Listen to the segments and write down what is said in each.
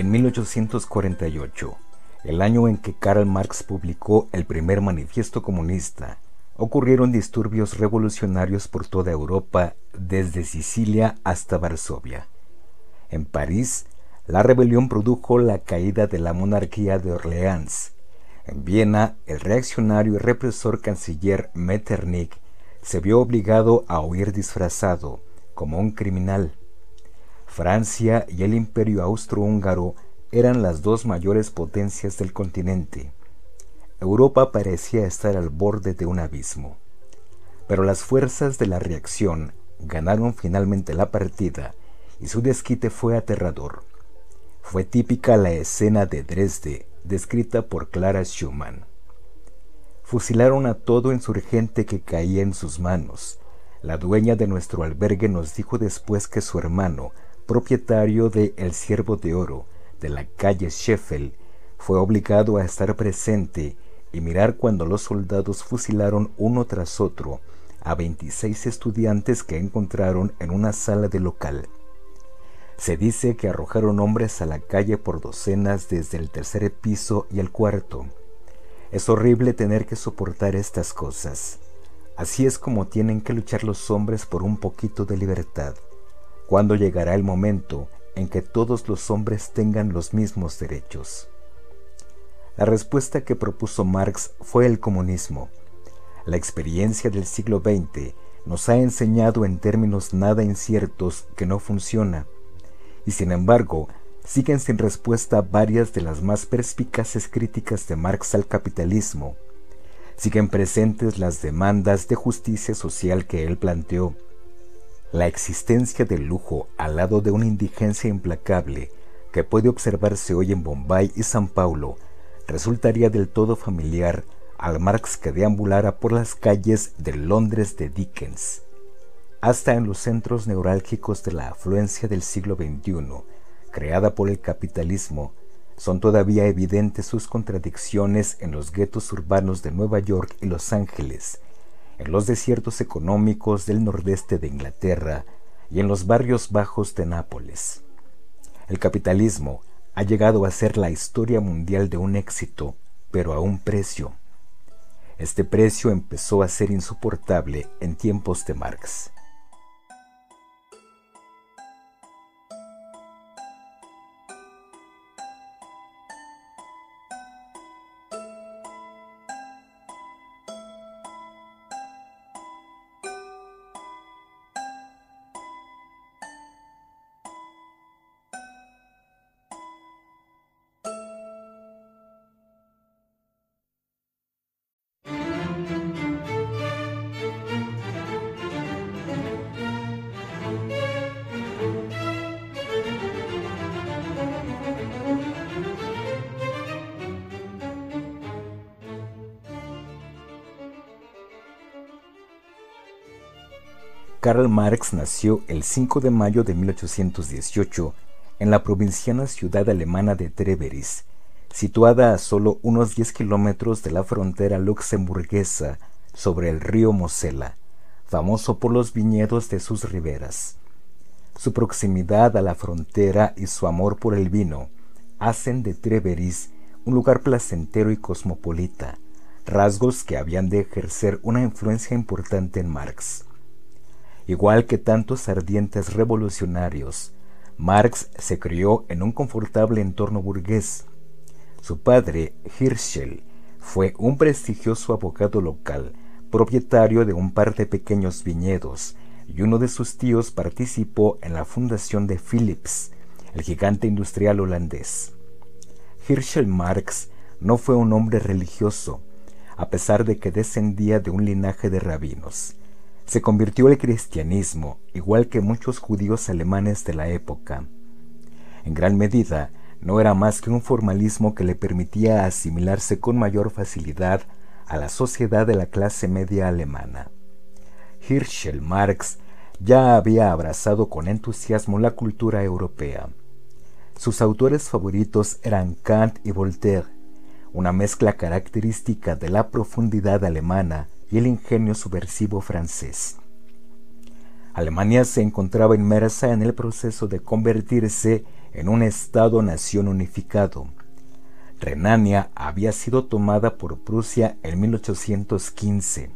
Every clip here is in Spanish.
En 1848, el año en que Karl Marx publicó el primer manifiesto comunista, ocurrieron disturbios revolucionarios por toda Europa, desde Sicilia hasta Varsovia. En París, la rebelión produjo la caída de la monarquía de Orleans. En Viena, el reaccionario y represor canciller Metternich se vio obligado a huir disfrazado, como un criminal. Francia y el imperio austrohúngaro eran las dos mayores potencias del continente. Europa parecía estar al borde de un abismo. Pero las fuerzas de la reacción ganaron finalmente la partida y su desquite fue aterrador. Fue típica la escena de Dresde descrita por Clara Schumann. Fusilaron a todo insurgente que caía en sus manos. La dueña de nuestro albergue nos dijo después que su hermano, propietario de El Ciervo de Oro, de la calle Sheffield, fue obligado a estar presente y mirar cuando los soldados fusilaron uno tras otro a 26 estudiantes que encontraron en una sala de local. Se dice que arrojaron hombres a la calle por docenas desde el tercer piso y el cuarto. Es horrible tener que soportar estas cosas. Así es como tienen que luchar los hombres por un poquito de libertad. Cuando llegará el momento en que todos los hombres tengan los mismos derechos? La respuesta que propuso Marx fue el comunismo. La experiencia del siglo XX nos ha enseñado en términos nada inciertos que no funciona, y sin embargo siguen sin respuesta varias de las más perspicaces críticas de Marx al capitalismo. Siguen presentes las demandas de justicia social que él planteó, la existencia del lujo al lado de una indigencia implacable que puede observarse hoy en Bombay y San Paulo resultaría del todo familiar al Marx que deambulara por las calles de Londres de Dickens. Hasta en los centros neurálgicos de la afluencia del siglo XXI, creada por el capitalismo, son todavía evidentes sus contradicciones en los guetos urbanos de Nueva York y Los Ángeles, en los desiertos económicos del nordeste de Inglaterra y en los barrios bajos de Nápoles. El capitalismo ha llegado a ser la historia mundial de un éxito, pero a un precio. Este precio empezó a ser insoportable en tiempos de Marx. Karl Marx nació el 5 de mayo de 1818 en la provinciana ciudad alemana de Treveris, situada a solo unos 10 kilómetros de la frontera luxemburguesa sobre el río Mosela, famoso por los viñedos de sus riberas. Su proximidad a la frontera y su amor por el vino hacen de Treveris un lugar placentero y cosmopolita, rasgos que habían de ejercer una influencia importante en Marx. Igual que tantos ardientes revolucionarios, Marx se crió en un confortable entorno burgués. Su padre, Hirschel, fue un prestigioso abogado local, propietario de un par de pequeños viñedos, y uno de sus tíos participó en la fundación de Philips, el gigante industrial holandés. Hirschel Marx no fue un hombre religioso, a pesar de que descendía de un linaje de rabinos se convirtió al cristianismo, igual que muchos judíos alemanes de la época. En gran medida, no era más que un formalismo que le permitía asimilarse con mayor facilidad a la sociedad de la clase media alemana. Hirschel Marx ya había abrazado con entusiasmo la cultura europea. Sus autores favoritos eran Kant y Voltaire, una mezcla característica de la profundidad alemana y el ingenio subversivo francés. Alemania se encontraba inmersa en el proceso de convertirse en un Estado-nación unificado. Renania había sido tomada por Prusia en 1815.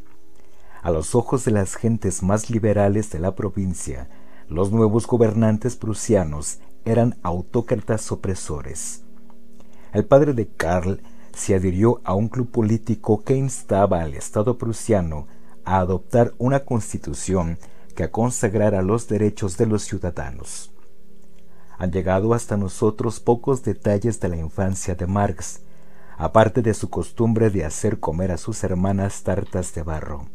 A los ojos de las gentes más liberales de la provincia, los nuevos gobernantes prusianos eran autócratas opresores. El padre de Karl se adhirió a un club político que instaba al Estado prusiano a adoptar una constitución que consagrara los derechos de los ciudadanos. Han llegado hasta nosotros pocos detalles de la infancia de Marx, aparte de su costumbre de hacer comer a sus hermanas tartas de barro.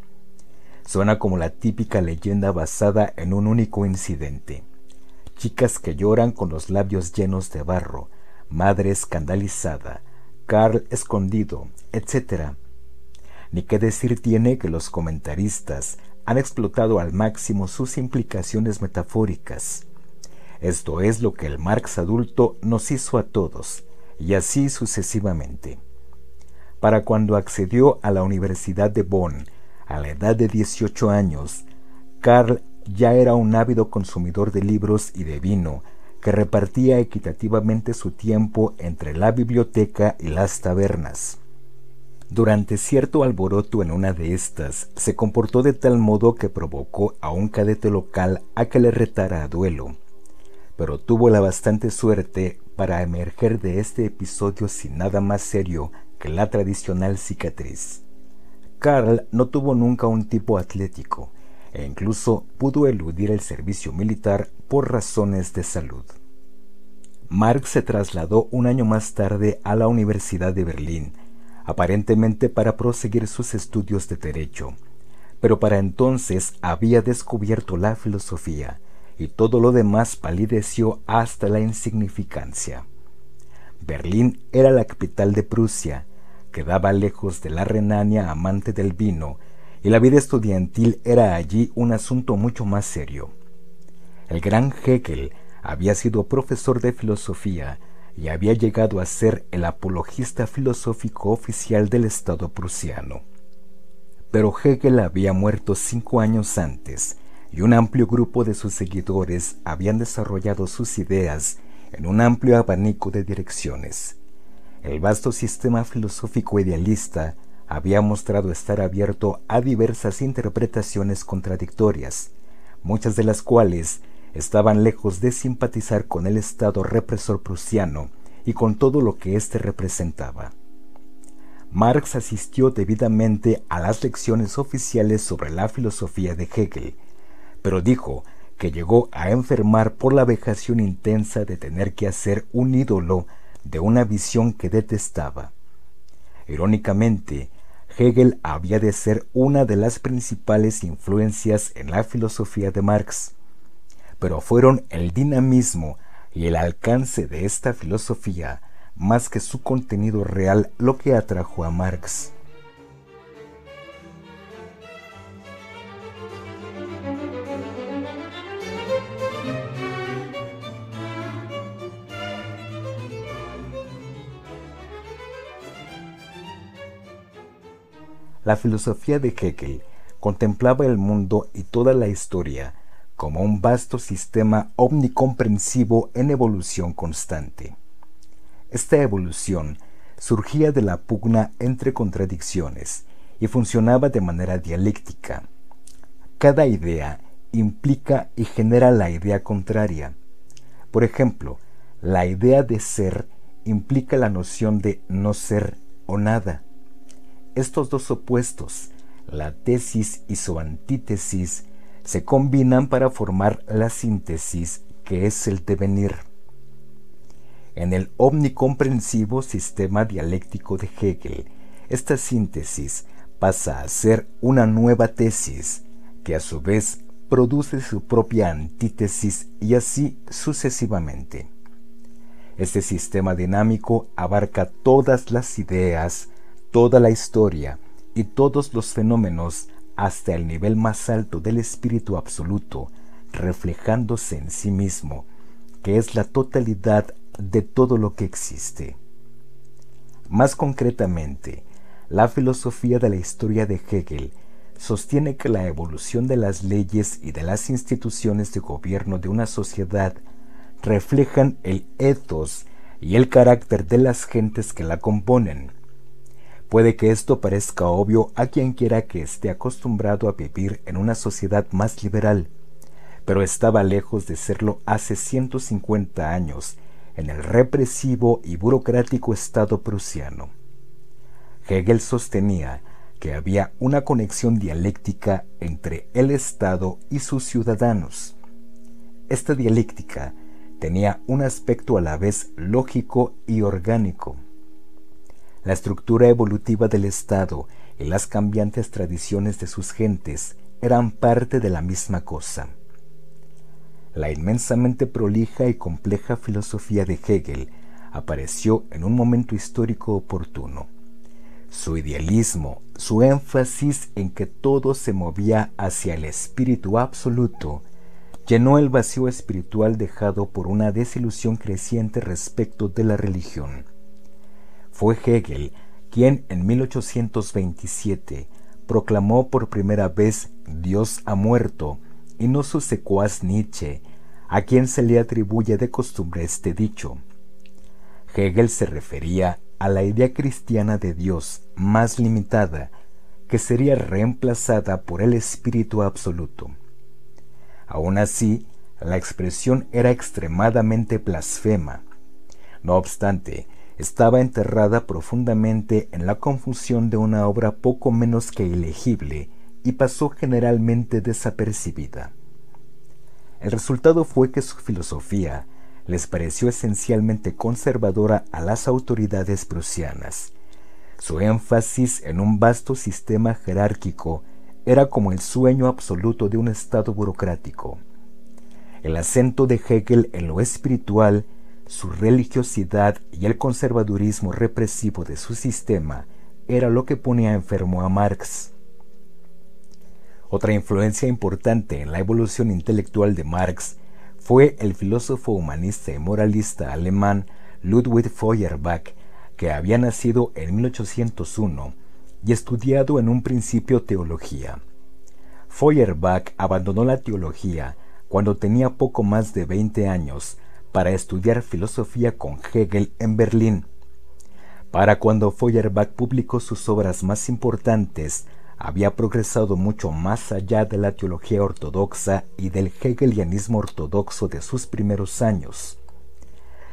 Suena como la típica leyenda basada en un único incidente. Chicas que lloran con los labios llenos de barro, madre escandalizada, Carl escondido, etc. Ni qué decir tiene que los comentaristas han explotado al máximo sus implicaciones metafóricas. Esto es lo que el Marx adulto nos hizo a todos, y así sucesivamente. Para cuando accedió a la Universidad de Bonn, a la edad de 18 años, Karl ya era un ávido consumidor de libros y de vino, que repartía equitativamente su tiempo entre la biblioteca y las tabernas. Durante cierto alboroto en una de estas, se comportó de tal modo que provocó a un cadete local a que le retara a duelo, pero tuvo la bastante suerte para emerger de este episodio sin nada más serio que la tradicional cicatriz. Karl no tuvo nunca un tipo atlético e incluso pudo eludir el servicio militar por razones de salud. Marx se trasladó un año más tarde a la Universidad de Berlín, aparentemente para proseguir sus estudios de derecho, pero para entonces había descubierto la filosofía y todo lo demás palideció hasta la insignificancia. Berlín era la capital de Prusia, quedaba lejos de la Renania amante del vino, y la vida estudiantil era allí un asunto mucho más serio. El gran Hegel había sido profesor de filosofía y había llegado a ser el apologista filosófico oficial del Estado prusiano. Pero Hegel había muerto cinco años antes y un amplio grupo de sus seguidores habían desarrollado sus ideas en un amplio abanico de direcciones. El vasto sistema filosófico idealista había mostrado estar abierto a diversas interpretaciones contradictorias, muchas de las cuales estaban lejos de simpatizar con el Estado represor prusiano y con todo lo que éste representaba. Marx asistió debidamente a las lecciones oficiales sobre la filosofía de Hegel, pero dijo que llegó a enfermar por la vejación intensa de tener que hacer un ídolo de una visión que detestaba. Irónicamente, Hegel había de ser una de las principales influencias en la filosofía de Marx pero fueron el dinamismo y el alcance de esta filosofía más que su contenido real lo que atrajo a Marx. La filosofía de Hegel contemplaba el mundo y toda la historia como un vasto sistema omnicomprensivo en evolución constante. Esta evolución surgía de la pugna entre contradicciones y funcionaba de manera dialéctica. Cada idea implica y genera la idea contraria. Por ejemplo, la idea de ser implica la noción de no ser o nada. Estos dos opuestos, la tesis y su antítesis, se combinan para formar la síntesis que es el devenir. En el omnicomprensivo sistema dialéctico de Hegel, esta síntesis pasa a ser una nueva tesis que a su vez produce su propia antítesis y así sucesivamente. Este sistema dinámico abarca todas las ideas, toda la historia y todos los fenómenos hasta el nivel más alto del espíritu absoluto, reflejándose en sí mismo, que es la totalidad de todo lo que existe. Más concretamente, la filosofía de la historia de Hegel sostiene que la evolución de las leyes y de las instituciones de gobierno de una sociedad reflejan el ethos y el carácter de las gentes que la componen. Puede que esto parezca obvio a quien quiera que esté acostumbrado a vivir en una sociedad más liberal, pero estaba lejos de serlo hace 150 años en el represivo y burocrático Estado prusiano. Hegel sostenía que había una conexión dialéctica entre el Estado y sus ciudadanos. Esta dialéctica tenía un aspecto a la vez lógico y orgánico. La estructura evolutiva del Estado y las cambiantes tradiciones de sus gentes eran parte de la misma cosa. La inmensamente prolija y compleja filosofía de Hegel apareció en un momento histórico oportuno. Su idealismo, su énfasis en que todo se movía hacia el espíritu absoluto, llenó el vacío espiritual dejado por una desilusión creciente respecto de la religión. Fue Hegel quien en 1827 proclamó por primera vez Dios ha muerto, y no su secuaz Nietzsche, a quien se le atribuye de costumbre este dicho. Hegel se refería a la idea cristiana de Dios más limitada, que sería reemplazada por el Espíritu Absoluto. Aún así, la expresión era extremadamente blasfema. No obstante, estaba enterrada profundamente en la confusión de una obra poco menos que ilegible y pasó generalmente desapercibida. El resultado fue que su filosofía les pareció esencialmente conservadora a las autoridades prusianas. Su énfasis en un vasto sistema jerárquico era como el sueño absoluto de un Estado burocrático. El acento de Hegel en lo espiritual, su religiosidad y el conservadurismo represivo de su sistema era lo que ponía enfermo a Marx. Otra influencia importante en la evolución intelectual de Marx fue el filósofo humanista y moralista alemán Ludwig Feuerbach, que había nacido en 1801 y estudiado en un principio teología. Feuerbach abandonó la teología cuando tenía poco más de 20 años para estudiar filosofía con Hegel en Berlín. Para cuando Feuerbach publicó sus obras más importantes, había progresado mucho más allá de la teología ortodoxa y del hegelianismo ortodoxo de sus primeros años.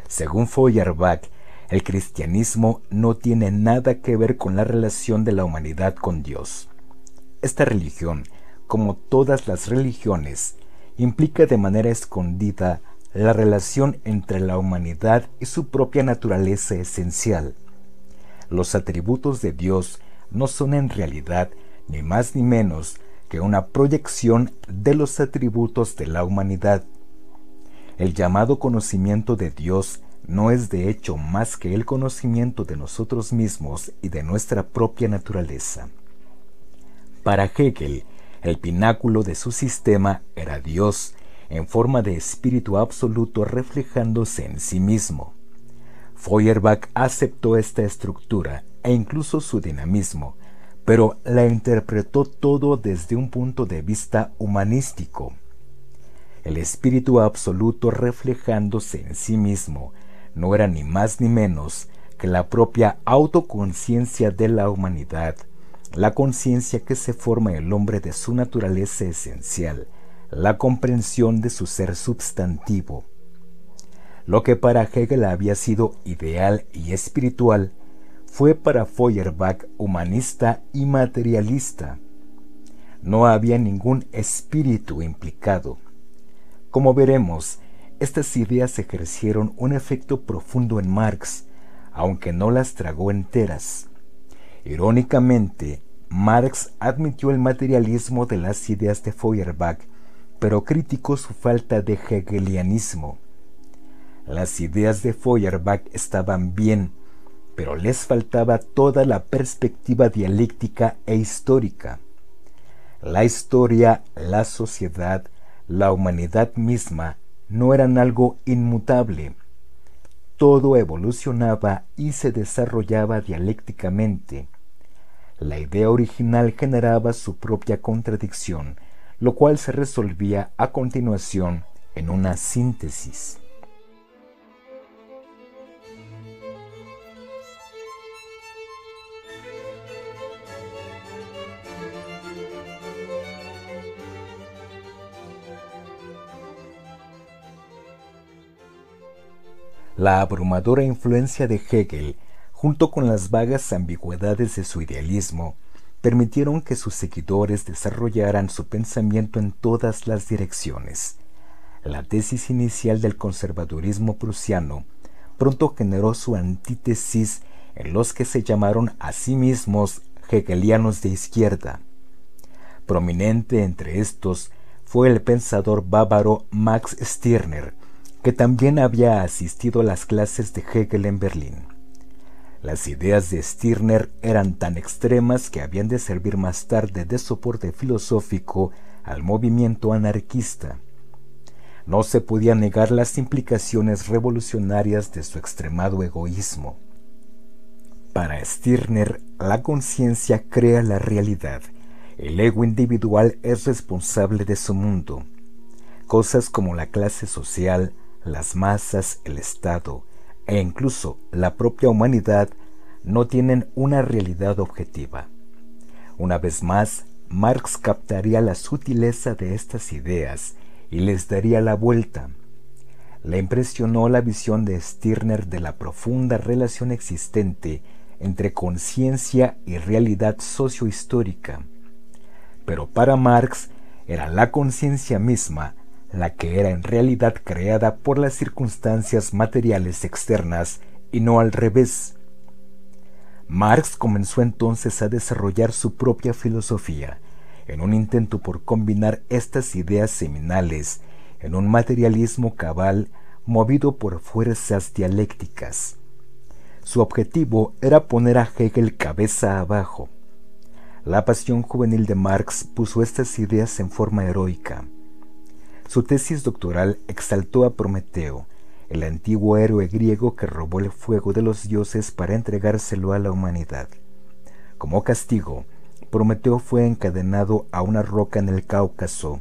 Según Feuerbach, el cristianismo no tiene nada que ver con la relación de la humanidad con Dios. Esta religión, como todas las religiones, implica de manera escondida la relación entre la humanidad y su propia naturaleza esencial. Los atributos de Dios no son en realidad ni más ni menos que una proyección de los atributos de la humanidad. El llamado conocimiento de Dios no es de hecho más que el conocimiento de nosotros mismos y de nuestra propia naturaleza. Para Hegel, el pináculo de su sistema era Dios, en forma de espíritu absoluto reflejándose en sí mismo. Feuerbach aceptó esta estructura e incluso su dinamismo, pero la interpretó todo desde un punto de vista humanístico. El espíritu absoluto reflejándose en sí mismo no era ni más ni menos que la propia autoconciencia de la humanidad, la conciencia que se forma el hombre de su naturaleza esencial, la comprensión de su ser substantivo. Lo que para Hegel había sido ideal y espiritual, fue para Feuerbach humanista y materialista. No había ningún espíritu implicado. Como veremos, estas ideas ejercieron un efecto profundo en Marx, aunque no las tragó enteras. Irónicamente, Marx admitió el materialismo de las ideas de Feuerbach, pero criticó su falta de hegelianismo. Las ideas de Feuerbach estaban bien, pero les faltaba toda la perspectiva dialéctica e histórica. La historia, la sociedad, la humanidad misma no eran algo inmutable. Todo evolucionaba y se desarrollaba dialécticamente. La idea original generaba su propia contradicción, lo cual se resolvía a continuación en una síntesis. La abrumadora influencia de Hegel, junto con las vagas ambigüedades de su idealismo, permitieron que sus seguidores desarrollaran su pensamiento en todas las direcciones. La tesis inicial del conservadurismo prusiano pronto generó su antítesis en los que se llamaron a sí mismos hegelianos de izquierda. Prominente entre estos fue el pensador bávaro Max Stirner, que también había asistido a las clases de Hegel en Berlín. Las ideas de Stirner eran tan extremas que habían de servir más tarde de soporte filosófico al movimiento anarquista. No se podía negar las implicaciones revolucionarias de su extremado egoísmo. Para Stirner, la conciencia crea la realidad. El ego individual es responsable de su mundo. Cosas como la clase social, las masas, el Estado e incluso la propia humanidad no tienen una realidad objetiva. Una vez más, Marx captaría la sutileza de estas ideas y les daría la vuelta. Le impresionó la visión de Stirner de la profunda relación existente entre conciencia y realidad sociohistórica. Pero para Marx era la conciencia misma la que era en realidad creada por las circunstancias materiales externas y no al revés. Marx comenzó entonces a desarrollar su propia filosofía, en un intento por combinar estas ideas seminales en un materialismo cabal movido por fuerzas dialécticas. Su objetivo era poner a Hegel cabeza abajo. La pasión juvenil de Marx puso estas ideas en forma heroica. Su tesis doctoral exaltó a Prometeo, el antiguo héroe griego que robó el fuego de los dioses para entregárselo a la humanidad. Como castigo, Prometeo fue encadenado a una roca en el Cáucaso,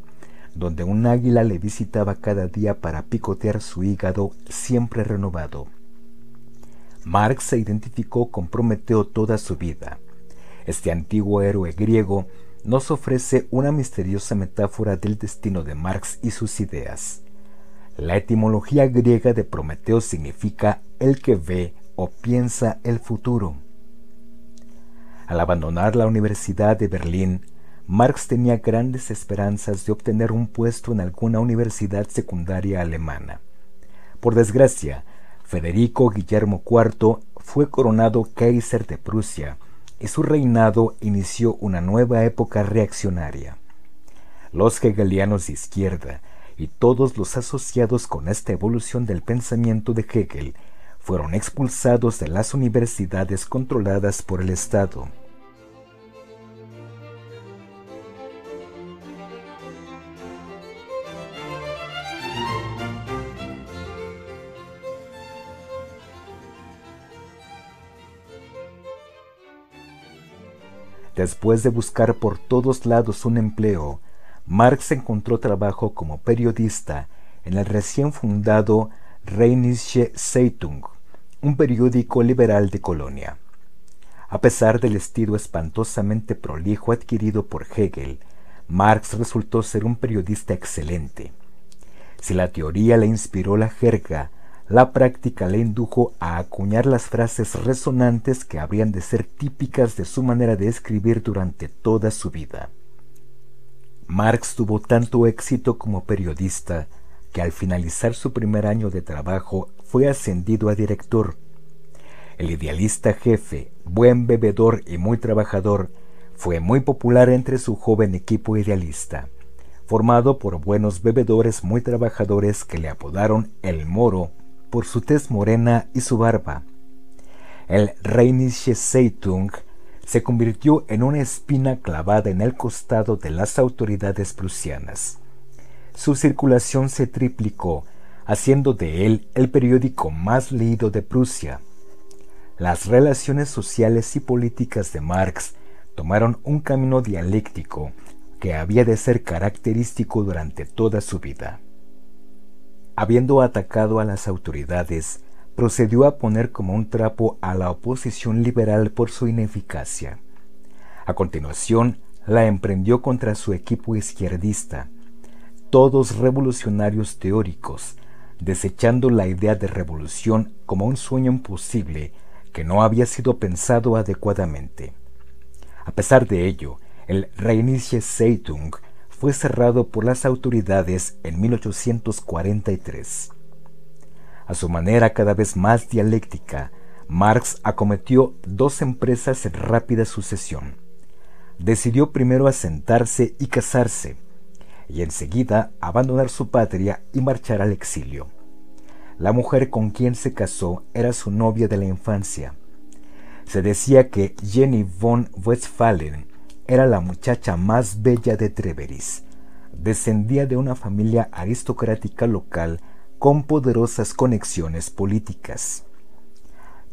donde un águila le visitaba cada día para picotear su hígado siempre renovado. Marx se identificó con Prometeo toda su vida. Este antiguo héroe griego nos ofrece una misteriosa metáfora del destino de Marx y sus ideas. La etimología griega de Prometeo significa el que ve o piensa el futuro. Al abandonar la Universidad de Berlín, Marx tenía grandes esperanzas de obtener un puesto en alguna universidad secundaria alemana. Por desgracia, Federico Guillermo IV fue coronado Kaiser de Prusia y su reinado inició una nueva época reaccionaria. Los hegelianos de izquierda y todos los asociados con esta evolución del pensamiento de Hegel fueron expulsados de las universidades controladas por el Estado. Después de buscar por todos lados un empleo, Marx encontró trabajo como periodista en el recién fundado Rheinische Zeitung, un periódico liberal de Colonia. A pesar del estilo espantosamente prolijo adquirido por Hegel, Marx resultó ser un periodista excelente. Si la teoría le inspiró la jerga, la práctica le indujo a acuñar las frases resonantes que habrían de ser típicas de su manera de escribir durante toda su vida. Marx tuvo tanto éxito como periodista que al finalizar su primer año de trabajo fue ascendido a director. El idealista jefe, buen bebedor y muy trabajador, fue muy popular entre su joven equipo idealista, formado por buenos bebedores muy trabajadores que le apodaron el Moro por su tez morena y su barba. El Rheinische Zeitung se convirtió en una espina clavada en el costado de las autoridades prusianas. Su circulación se triplicó, haciendo de él el periódico más leído de Prusia. Las relaciones sociales y políticas de Marx tomaron un camino dialéctico que había de ser característico durante toda su vida. Habiendo atacado a las autoridades, procedió a poner como un trapo a la oposición liberal por su ineficacia. A continuación, la emprendió contra su equipo izquierdista, todos revolucionarios teóricos, desechando la idea de revolución como un sueño imposible que no había sido pensado adecuadamente. A pesar de ello, el Rheinische Zeitung fue cerrado por las autoridades en 1843. A su manera cada vez más dialéctica, Marx acometió dos empresas en rápida sucesión. Decidió primero asentarse y casarse, y enseguida abandonar su patria y marchar al exilio. La mujer con quien se casó era su novia de la infancia. Se decía que Jenny von Westphalen era la muchacha más bella de Treveris. Descendía de una familia aristocrática local con poderosas conexiones políticas.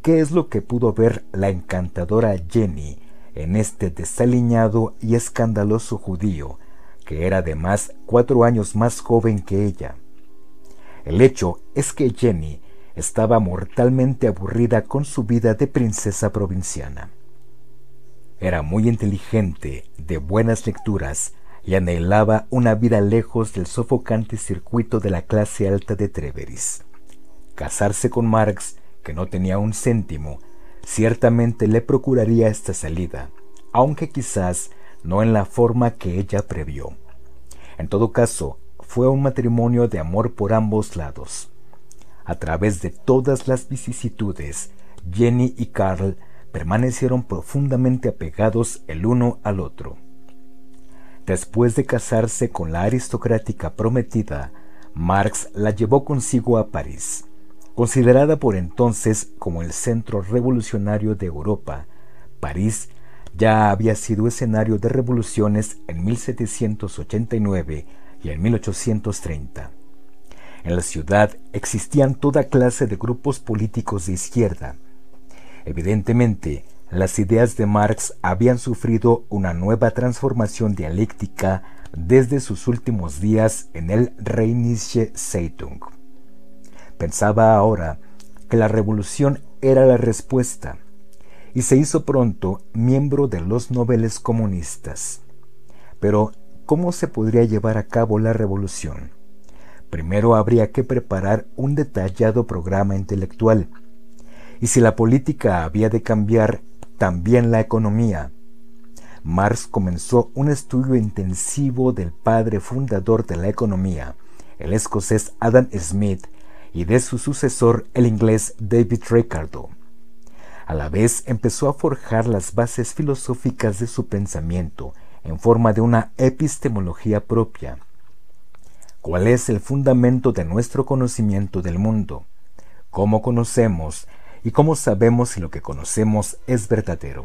¿Qué es lo que pudo ver la encantadora Jenny en este desaliñado y escandaloso judío, que era además cuatro años más joven que ella? El hecho es que Jenny estaba mortalmente aburrida con su vida de princesa provinciana. Era muy inteligente, de buenas lecturas, y anhelaba una vida lejos del sofocante circuito de la clase alta de Treveris. Casarse con Marx, que no tenía un céntimo, ciertamente le procuraría esta salida, aunque quizás no en la forma que ella previó. En todo caso, fue un matrimonio de amor por ambos lados. A través de todas las vicisitudes, Jenny y Carl permanecieron profundamente apegados el uno al otro. Después de casarse con la aristocrática prometida, Marx la llevó consigo a París. Considerada por entonces como el centro revolucionario de Europa, París ya había sido escenario de revoluciones en 1789 y en 1830. En la ciudad existían toda clase de grupos políticos de izquierda. Evidentemente, las ideas de Marx habían sufrido una nueva transformación dialéctica desde sus últimos días en el Rheinische Zeitung. Pensaba ahora que la revolución era la respuesta y se hizo pronto miembro de los noveles comunistas. Pero ¿Cómo se podría llevar a cabo la revolución? Primero habría que preparar un detallado programa intelectual. Y si la política había de cambiar, también la economía. Marx comenzó un estudio intensivo del padre fundador de la economía, el escocés Adam Smith, y de su sucesor, el inglés David Ricardo. A la vez empezó a forjar las bases filosóficas de su pensamiento en forma de una epistemología propia. ¿Cuál es el fundamento de nuestro conocimiento del mundo? ¿Cómo conocemos y cómo sabemos si lo que conocemos es verdadero?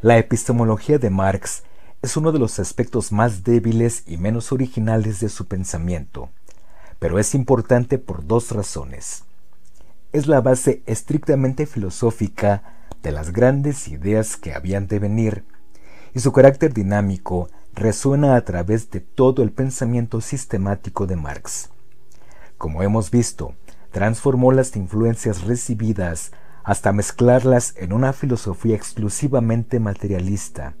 La epistemología de Marx es uno de los aspectos más débiles y menos originales de su pensamiento, pero es importante por dos razones. Es la base estrictamente filosófica de las grandes ideas que habían de venir, y su carácter dinámico resuena a través de todo el pensamiento sistemático de Marx. Como hemos visto, transformó las influencias recibidas hasta mezclarlas en una filosofía exclusivamente materialista,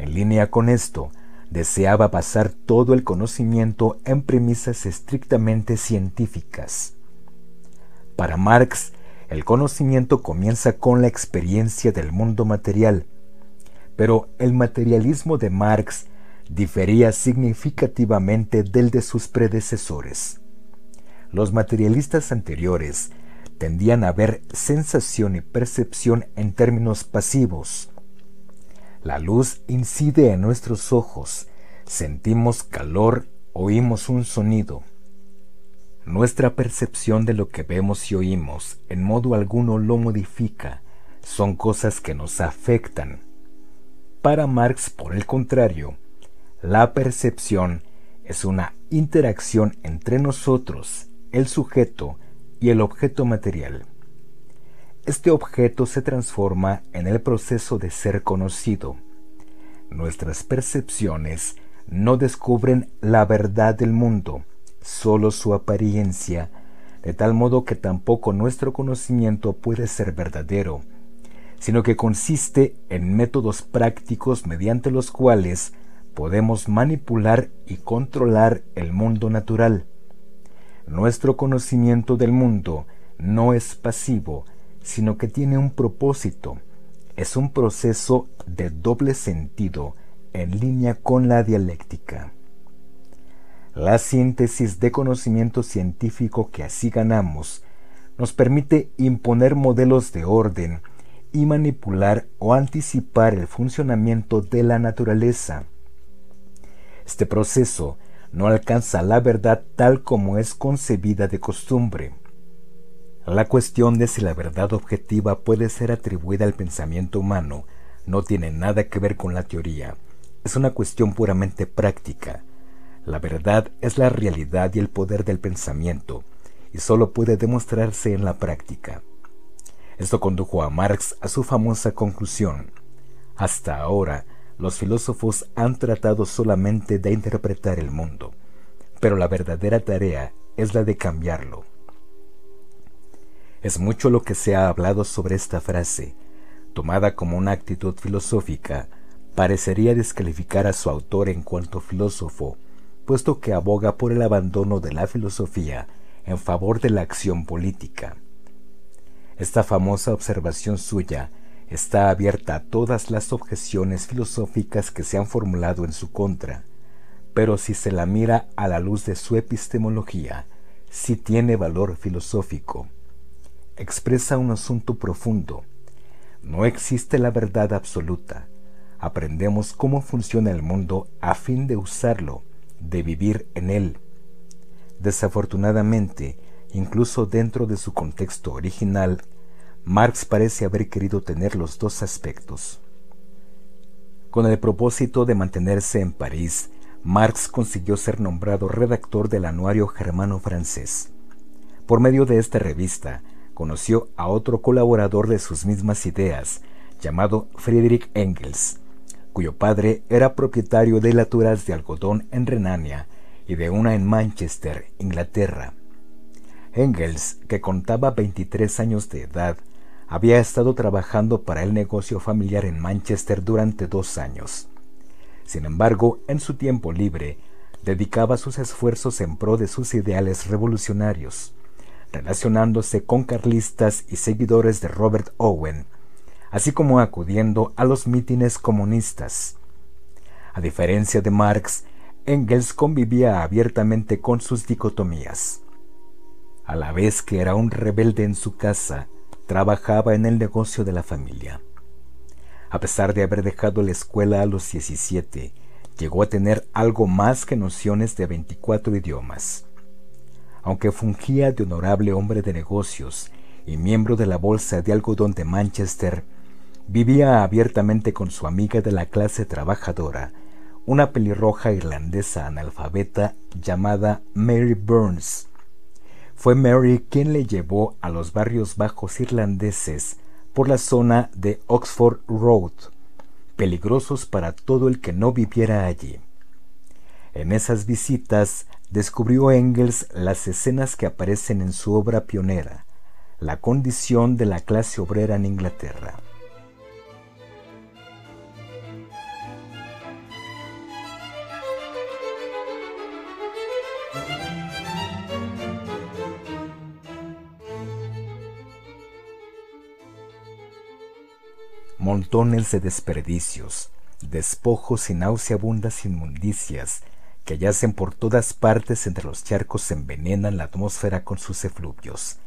en línea con esto, deseaba basar todo el conocimiento en premisas estrictamente científicas. Para Marx, el conocimiento comienza con la experiencia del mundo material, pero el materialismo de Marx difería significativamente del de sus predecesores. Los materialistas anteriores tendían a ver sensación y percepción en términos pasivos, la luz incide en nuestros ojos, sentimos calor, oímos un sonido. Nuestra percepción de lo que vemos y oímos en modo alguno lo modifica, son cosas que nos afectan. Para Marx, por el contrario, la percepción es una interacción entre nosotros, el sujeto y el objeto material. Este objeto se transforma en el proceso de ser conocido. Nuestras percepciones no descubren la verdad del mundo, solo su apariencia, de tal modo que tampoco nuestro conocimiento puede ser verdadero, sino que consiste en métodos prácticos mediante los cuales podemos manipular y controlar el mundo natural. Nuestro conocimiento del mundo no es pasivo, sino que tiene un propósito. Es un proceso de doble sentido en línea con la dialéctica. La síntesis de conocimiento científico que así ganamos nos permite imponer modelos de orden y manipular o anticipar el funcionamiento de la naturaleza. Este proceso no alcanza la verdad tal como es concebida de costumbre. La cuestión de si la verdad objetiva puede ser atribuida al pensamiento humano no tiene nada que ver con la teoría. Es una cuestión puramente práctica. La verdad es la realidad y el poder del pensamiento, y solo puede demostrarse en la práctica. Esto condujo a Marx a su famosa conclusión. Hasta ahora, los filósofos han tratado solamente de interpretar el mundo, pero la verdadera tarea es la de cambiarlo. Es mucho lo que se ha hablado sobre esta frase, tomada como una actitud filosófica, parecería descalificar a su autor en cuanto filósofo, puesto que aboga por el abandono de la filosofía en favor de la acción política. Esta famosa observación suya está abierta a todas las objeciones filosóficas que se han formulado en su contra, pero si se la mira a la luz de su epistemología, sí tiene valor filosófico expresa un asunto profundo. No existe la verdad absoluta. Aprendemos cómo funciona el mundo a fin de usarlo, de vivir en él. Desafortunadamente, incluso dentro de su contexto original, Marx parece haber querido tener los dos aspectos. Con el propósito de mantenerse en París, Marx consiguió ser nombrado redactor del anuario germano-francés. Por medio de esta revista, conoció a otro colaborador de sus mismas ideas, llamado Friedrich Engels, cuyo padre era propietario de laturas de algodón en Renania y de una en Manchester, Inglaterra. Engels, que contaba 23 años de edad, había estado trabajando para el negocio familiar en Manchester durante dos años. Sin embargo, en su tiempo libre, dedicaba sus esfuerzos en pro de sus ideales revolucionarios relacionándose con carlistas y seguidores de Robert Owen, así como acudiendo a los mítines comunistas. A diferencia de Marx, Engels convivía abiertamente con sus dicotomías. A la vez que era un rebelde en su casa, trabajaba en el negocio de la familia. A pesar de haber dejado la escuela a los 17, llegó a tener algo más que nociones de 24 idiomas aunque fungía de honorable hombre de negocios y miembro de la Bolsa de Algodón de Manchester, vivía abiertamente con su amiga de la clase trabajadora, una pelirroja irlandesa analfabeta llamada Mary Burns. Fue Mary quien le llevó a los barrios bajos irlandeses por la zona de Oxford Road, peligrosos para todo el que no viviera allí. En esas visitas descubrió Engels las escenas que aparecen en su obra pionera, La condición de la clase obrera en Inglaterra. Montones de desperdicios, despojos y nauseabundas inmundicias que yacen por todas partes entre los charcos envenenan la atmósfera con sus efluvios,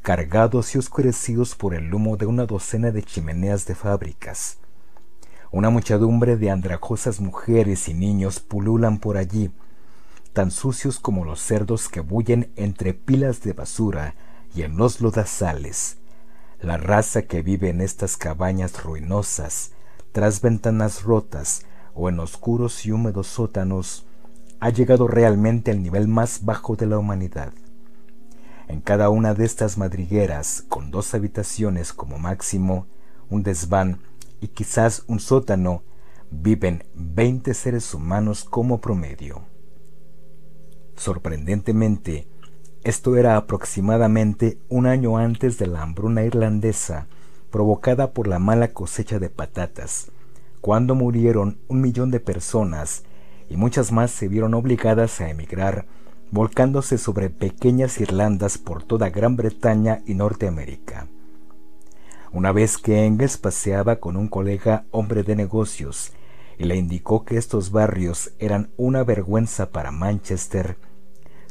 cargados y oscurecidos por el humo de una docena de chimeneas de fábricas. Una muchedumbre de andrajosas mujeres y niños pululan por allí, tan sucios como los cerdos que bullen entre pilas de basura y en los lodazales. La raza que vive en estas cabañas ruinosas, tras ventanas rotas o en oscuros y húmedos sótanos, ha llegado realmente al nivel más bajo de la humanidad. En cada una de estas madrigueras, con dos habitaciones como máximo, un desván y quizás un sótano, viven 20 seres humanos como promedio. Sorprendentemente, esto era aproximadamente un año antes de la hambruna irlandesa provocada por la mala cosecha de patatas, cuando murieron un millón de personas y muchas más se vieron obligadas a emigrar, volcándose sobre pequeñas Irlandas por toda Gran Bretaña y Norteamérica. Una vez que Engels paseaba con un colega hombre de negocios y le indicó que estos barrios eran una vergüenza para Manchester,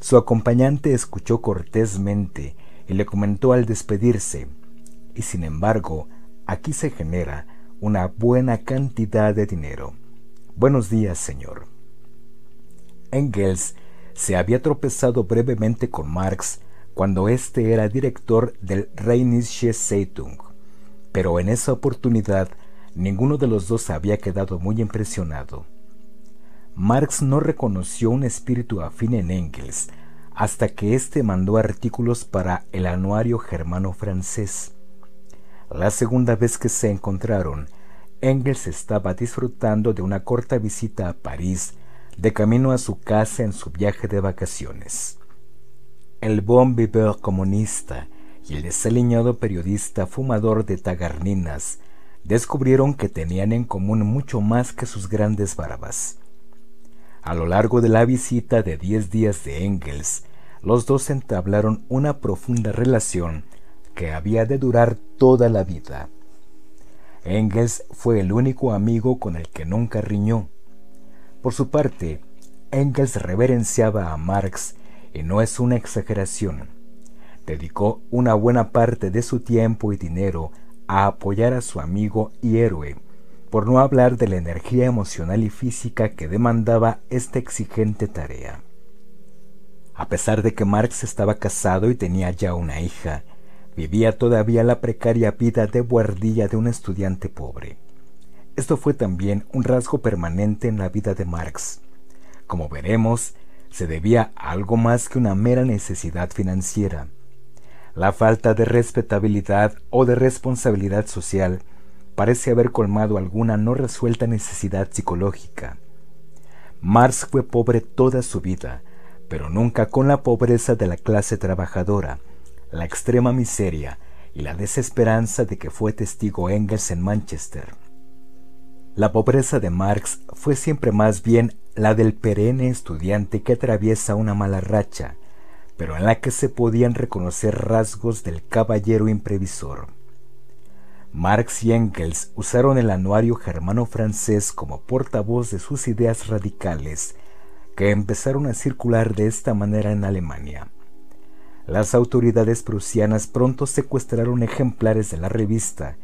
su acompañante escuchó cortésmente y le comentó al despedirse, y sin embargo, aquí se genera una buena cantidad de dinero. Buenos días, señor. Engels se había tropezado brevemente con Marx cuando éste era director del Rheinische Zeitung, pero en esa oportunidad ninguno de los dos había quedado muy impresionado. Marx no reconoció un espíritu afín en Engels hasta que éste mandó artículos para el anuario germano francés. La segunda vez que se encontraron, Engels estaba disfrutando de una corta visita a París de camino a su casa en su viaje de vacaciones. El bon viveur comunista y el desaliñado periodista fumador de tagarninas descubrieron que tenían en común mucho más que sus grandes barbas. A lo largo de la visita de diez días de Engels, los dos entablaron una profunda relación que había de durar toda la vida. Engels fue el único amigo con el que nunca riñó. Por su parte, Engels reverenciaba a Marx y no es una exageración. Dedicó una buena parte de su tiempo y dinero a apoyar a su amigo y héroe, por no hablar de la energía emocional y física que demandaba esta exigente tarea. A pesar de que Marx estaba casado y tenía ya una hija, vivía todavía la precaria vida de buhardilla de un estudiante pobre. Esto fue también un rasgo permanente en la vida de Marx. Como veremos, se debía a algo más que una mera necesidad financiera la falta de respetabilidad o de responsabilidad social parece haber colmado alguna no resuelta necesidad psicológica. Marx fue pobre toda su vida, pero nunca con la pobreza de la clase trabajadora, la extrema miseria y la desesperanza de que fue testigo Engels en Manchester. La pobreza de Marx fue siempre más bien la del perenne estudiante que atraviesa una mala racha, pero en la que se podían reconocer rasgos del caballero imprevisor. Marx y Engels usaron el anuario germano-francés como portavoz de sus ideas radicales, que empezaron a circular de esta manera en Alemania. Las autoridades prusianas pronto secuestraron ejemplares de la revista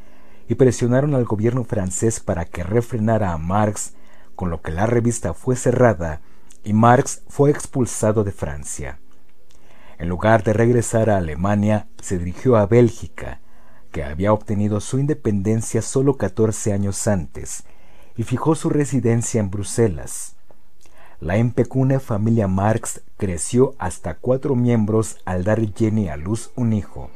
y presionaron al gobierno francés para que refrenara a Marx, con lo que la revista fue cerrada y Marx fue expulsado de Francia. En lugar de regresar a Alemania, se dirigió a Bélgica, que había obtenido su independencia solo 14 años antes, y fijó su residencia en Bruselas. La impecune familia Marx creció hasta cuatro miembros al dar Jenny a luz un hijo.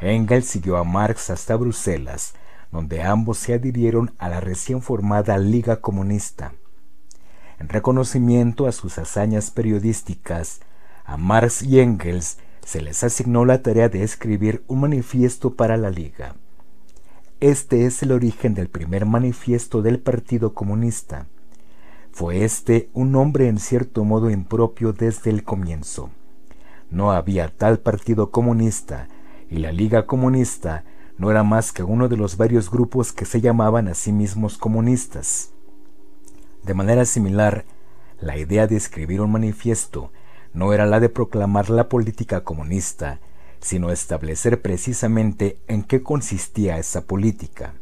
Engels siguió a Marx hasta Bruselas, donde ambos se adhirieron a la recién formada Liga Comunista. En reconocimiento a sus hazañas periodísticas, a Marx y Engels se les asignó la tarea de escribir un manifiesto para la Liga. Este es el origen del primer manifiesto del Partido Comunista. Fue este un nombre en cierto modo impropio desde el comienzo. No había tal partido comunista y la Liga Comunista no era más que uno de los varios grupos que se llamaban a sí mismos comunistas. De manera similar, la idea de escribir un manifiesto no era la de proclamar la política comunista, sino establecer precisamente en qué consistía esa política.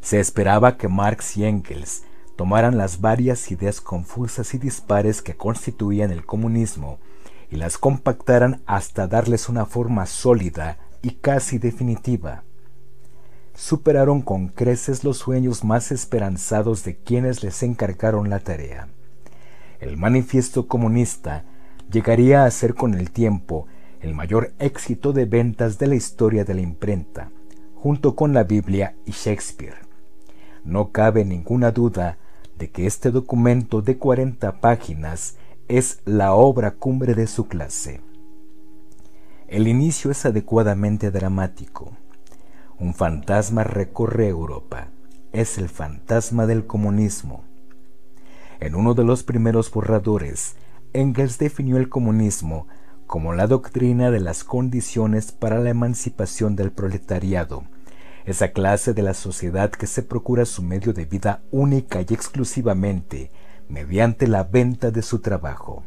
Se esperaba que Marx y Engels tomaran las varias ideas confusas y dispares que constituían el comunismo y las compactaran hasta darles una forma sólida y casi definitiva. Superaron con creces los sueños más esperanzados de quienes les encargaron la tarea. el manifiesto comunista llegaría a ser con el tiempo el mayor éxito de ventas de la historia de la imprenta, junto con la Biblia y Shakespeare. No cabe ninguna duda de que este documento de 40 páginas es la obra cumbre de su clase. El inicio es adecuadamente dramático. Un fantasma recorre Europa. Es el fantasma del comunismo. En uno de los primeros borradores, Engels definió el comunismo como la doctrina de las condiciones para la emancipación del proletariado, esa clase de la sociedad que se procura su medio de vida única y exclusivamente mediante la venta de su trabajo.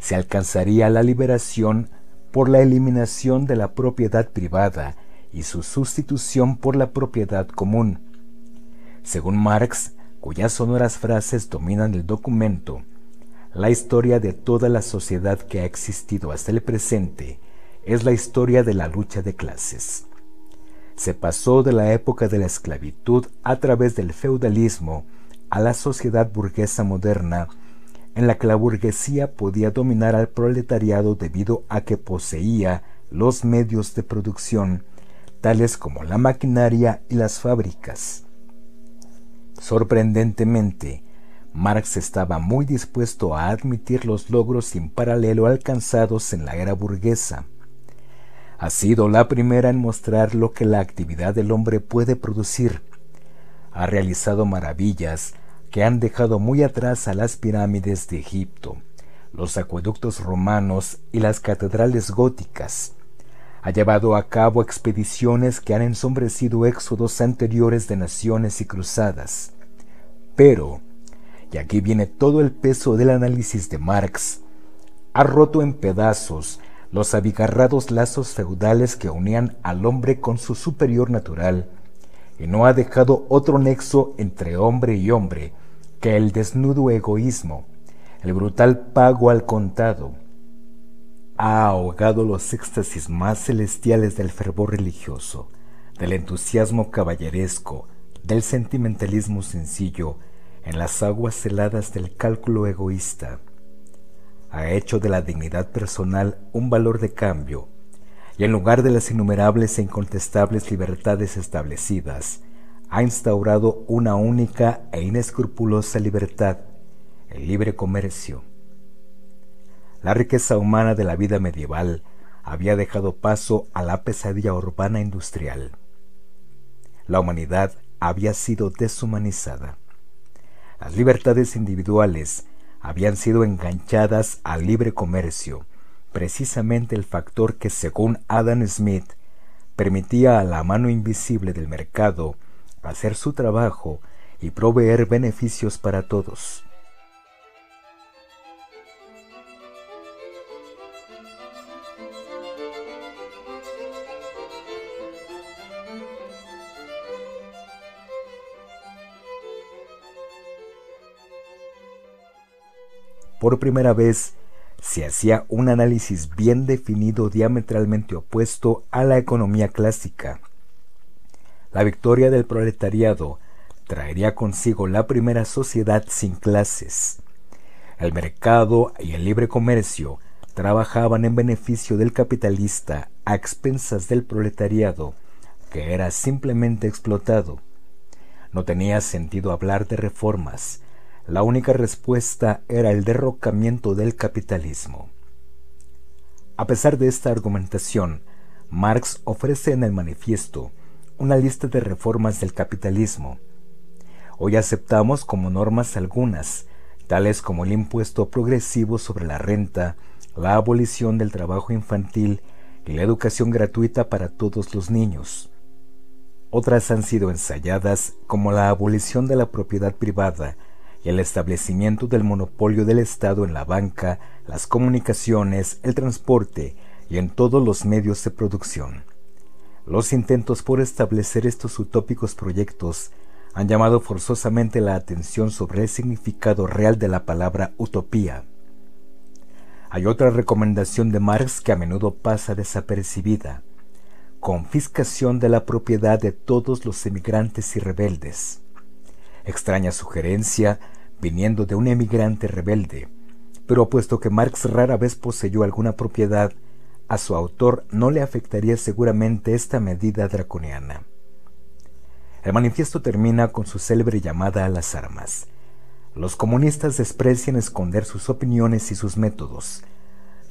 Se alcanzaría la liberación por la eliminación de la propiedad privada y su sustitución por la propiedad común. Según Marx, cuyas sonoras frases dominan el documento, la historia de toda la sociedad que ha existido hasta el presente es la historia de la lucha de clases. Se pasó de la época de la esclavitud a través del feudalismo a la sociedad burguesa moderna, en la que la burguesía podía dominar al proletariado debido a que poseía los medios de producción, tales como la maquinaria y las fábricas. Sorprendentemente, Marx estaba muy dispuesto a admitir los logros sin paralelo alcanzados en la era burguesa. Ha sido la primera en mostrar lo que la actividad del hombre puede producir. Ha realizado maravillas que han dejado muy atrás a las pirámides de Egipto, los acueductos romanos y las catedrales góticas. Ha llevado a cabo expediciones que han ensombrecido éxodos anteriores de naciones y cruzadas. Pero, y aquí viene todo el peso del análisis de Marx, ha roto en pedazos los abigarrados lazos feudales que unían al hombre con su superior natural, y no ha dejado otro nexo entre hombre y hombre que el desnudo egoísmo, el brutal pago al contado. Ha ahogado los éxtasis más celestiales del fervor religioso, del entusiasmo caballeresco, del sentimentalismo sencillo, en las aguas heladas del cálculo egoísta. Ha hecho de la dignidad personal un valor de cambio, y en lugar de las innumerables e incontestables libertades establecidas, ha instaurado una única e inescrupulosa libertad, el libre comercio. La riqueza humana de la vida medieval había dejado paso a la pesadilla urbana industrial. La humanidad había sido deshumanizada. Las libertades individuales habían sido enganchadas al libre comercio, precisamente el factor que según Adam Smith permitía a la mano invisible del mercado hacer su trabajo y proveer beneficios para todos. Por primera vez se hacía un análisis bien definido diametralmente opuesto a la economía clásica. La victoria del proletariado traería consigo la primera sociedad sin clases. El mercado y el libre comercio trabajaban en beneficio del capitalista a expensas del proletariado, que era simplemente explotado. No tenía sentido hablar de reformas, la única respuesta era el derrocamiento del capitalismo. A pesar de esta argumentación, Marx ofrece en el manifiesto una lista de reformas del capitalismo. Hoy aceptamos como normas algunas, tales como el impuesto progresivo sobre la renta, la abolición del trabajo infantil y la educación gratuita para todos los niños. Otras han sido ensayadas como la abolición de la propiedad privada el establecimiento del monopolio del Estado en la banca, las comunicaciones, el transporte y en todos los medios de producción. Los intentos por establecer estos utópicos proyectos han llamado forzosamente la atención sobre el significado real de la palabra utopía. Hay otra recomendación de Marx que a menudo pasa desapercibida, confiscación de la propiedad de todos los emigrantes y rebeldes. Extraña sugerencia, viniendo de un emigrante rebelde, pero puesto que Marx rara vez poseyó alguna propiedad, a su autor no le afectaría seguramente esta medida draconiana. El manifiesto termina con su célebre llamada a las armas. Los comunistas desprecian esconder sus opiniones y sus métodos.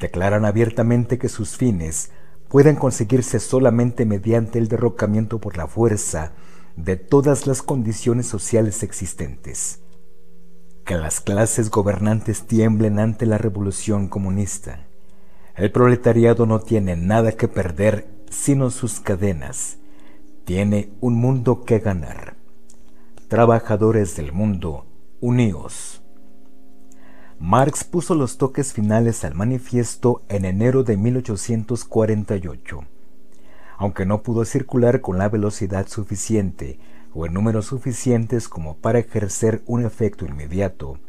Declaran abiertamente que sus fines pueden conseguirse solamente mediante el derrocamiento por la fuerza de todas las condiciones sociales existentes. Que las clases gobernantes tiemblen ante la revolución comunista. El proletariado no tiene nada que perder sino sus cadenas. Tiene un mundo que ganar. Trabajadores del mundo, uníos. Marx puso los toques finales al manifiesto en enero de 1848. Aunque no pudo circular con la velocidad suficiente o en números suficientes como para ejercer un efecto inmediato,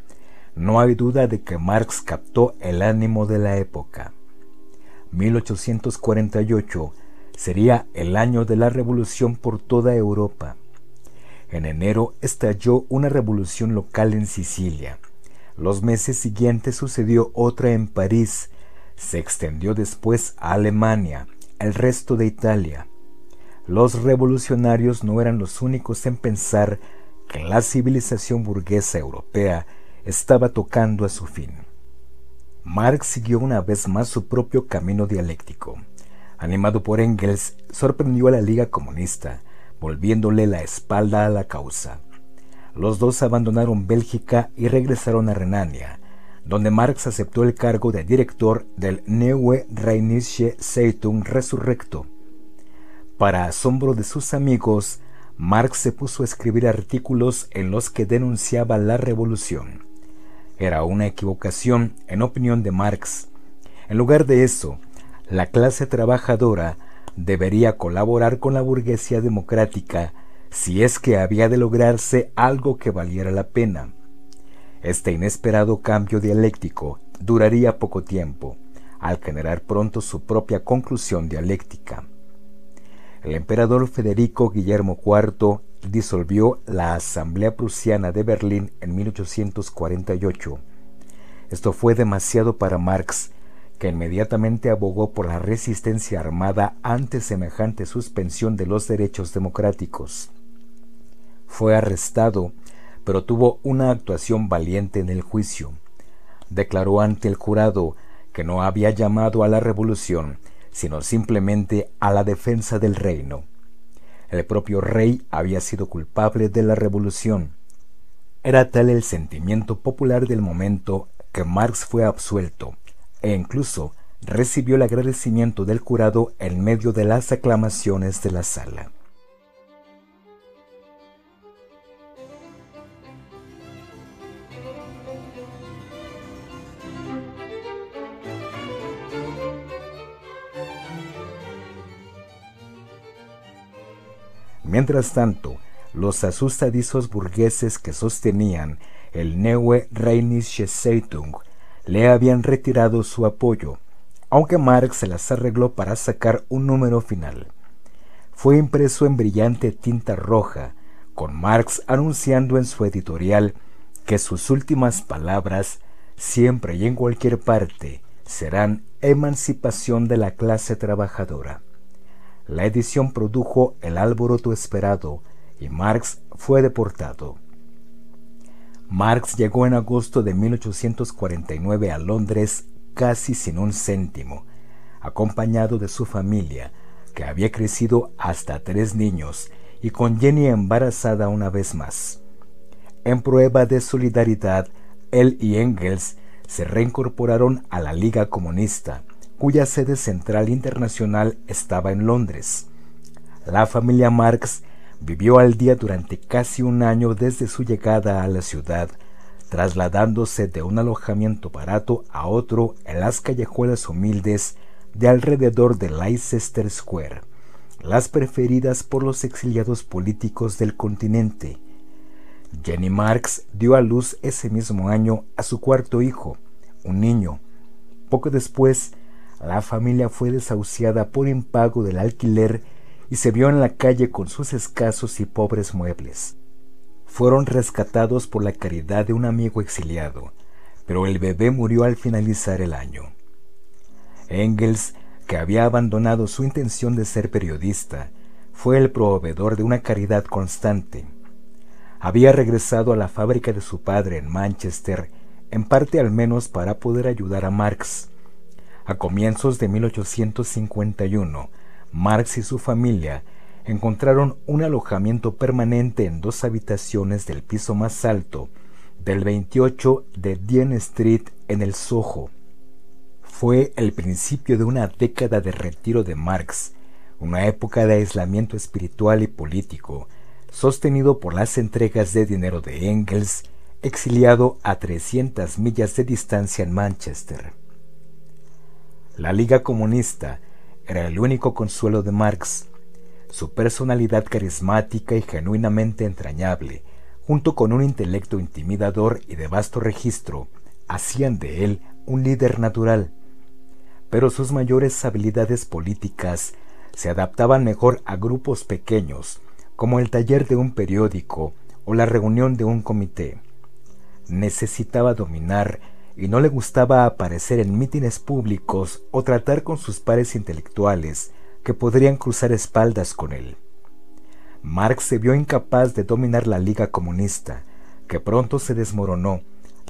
no hay duda de que Marx captó el ánimo de la época. 1848 sería el año de la revolución por toda Europa. En enero estalló una revolución local en Sicilia. Los meses siguientes sucedió otra en París. Se extendió después a Alemania, el resto de Italia. Los revolucionarios no eran los únicos en pensar que la civilización burguesa europea estaba tocando a su fin. Marx siguió una vez más su propio camino dialéctico. Animado por Engels, sorprendió a la Liga Comunista, volviéndole la espalda a la causa. Los dos abandonaron Bélgica y regresaron a Renania, donde Marx aceptó el cargo de director del Neue Rheinische Zeitung Resurrecto. Para asombro de sus amigos, Marx se puso a escribir artículos en los que denunciaba la revolución. Era una equivocación, en opinión de Marx. En lugar de eso, la clase trabajadora debería colaborar con la burguesía democrática si es que había de lograrse algo que valiera la pena. Este inesperado cambio dialéctico duraría poco tiempo, al generar pronto su propia conclusión dialéctica. El emperador Federico Guillermo IV disolvió la Asamblea Prusiana de Berlín en 1848. Esto fue demasiado para Marx, que inmediatamente abogó por la resistencia armada ante semejante suspensión de los derechos democráticos. Fue arrestado, pero tuvo una actuación valiente en el juicio. Declaró ante el jurado que no había llamado a la revolución, sino simplemente a la defensa del reino. El propio rey había sido culpable de la revolución. Era tal el sentimiento popular del momento que Marx fue absuelto e incluso recibió el agradecimiento del jurado en medio de las aclamaciones de la sala. Mientras tanto, los asustadizos burgueses que sostenían el Neue Rheinische Zeitung le habían retirado su apoyo, aunque Marx se las arregló para sacar un número final. Fue impreso en brillante tinta roja, con Marx anunciando en su editorial que sus últimas palabras, siempre y en cualquier parte, serán emancipación de la clase trabajadora. La edición produjo el alboroto esperado y Marx fue deportado. Marx llegó en agosto de 1849 a Londres casi sin un céntimo, acompañado de su familia, que había crecido hasta tres niños, y con Jenny embarazada una vez más. En prueba de solidaridad, él y Engels se reincorporaron a la Liga Comunista, cuya sede central internacional estaba en Londres. La familia Marx vivió al día durante casi un año desde su llegada a la ciudad, trasladándose de un alojamiento barato a otro en las callejuelas humildes de alrededor de Leicester Square, las preferidas por los exiliados políticos del continente. Jenny Marx dio a luz ese mismo año a su cuarto hijo, un niño. Poco después, la familia fue desahuciada por impago del alquiler y se vio en la calle con sus escasos y pobres muebles. fueron rescatados por la caridad de un amigo exiliado, pero el bebé murió al finalizar el año. Engels, que había abandonado su intención de ser periodista, fue el proveedor de una caridad constante. Había regresado a la fábrica de su padre en Manchester, en parte al menos para poder ayudar a Marx. A comienzos de 1851, Marx y su familia encontraron un alojamiento permanente en dos habitaciones del piso más alto del 28 de Dean Street en el Soho. Fue el principio de una década de retiro de Marx, una época de aislamiento espiritual y político, sostenido por las entregas de dinero de Engels, exiliado a 300 millas de distancia en Manchester. La Liga Comunista era el único consuelo de Marx, su personalidad carismática y genuinamente entrañable, junto con un intelecto intimidador y de vasto registro, hacían de él un líder natural. Pero sus mayores habilidades políticas se adaptaban mejor a grupos pequeños, como el taller de un periódico o la reunión de un comité. Necesitaba dominar y no le gustaba aparecer en mítines públicos o tratar con sus pares intelectuales que podrían cruzar espaldas con él. Marx se vio incapaz de dominar la Liga Comunista, que pronto se desmoronó,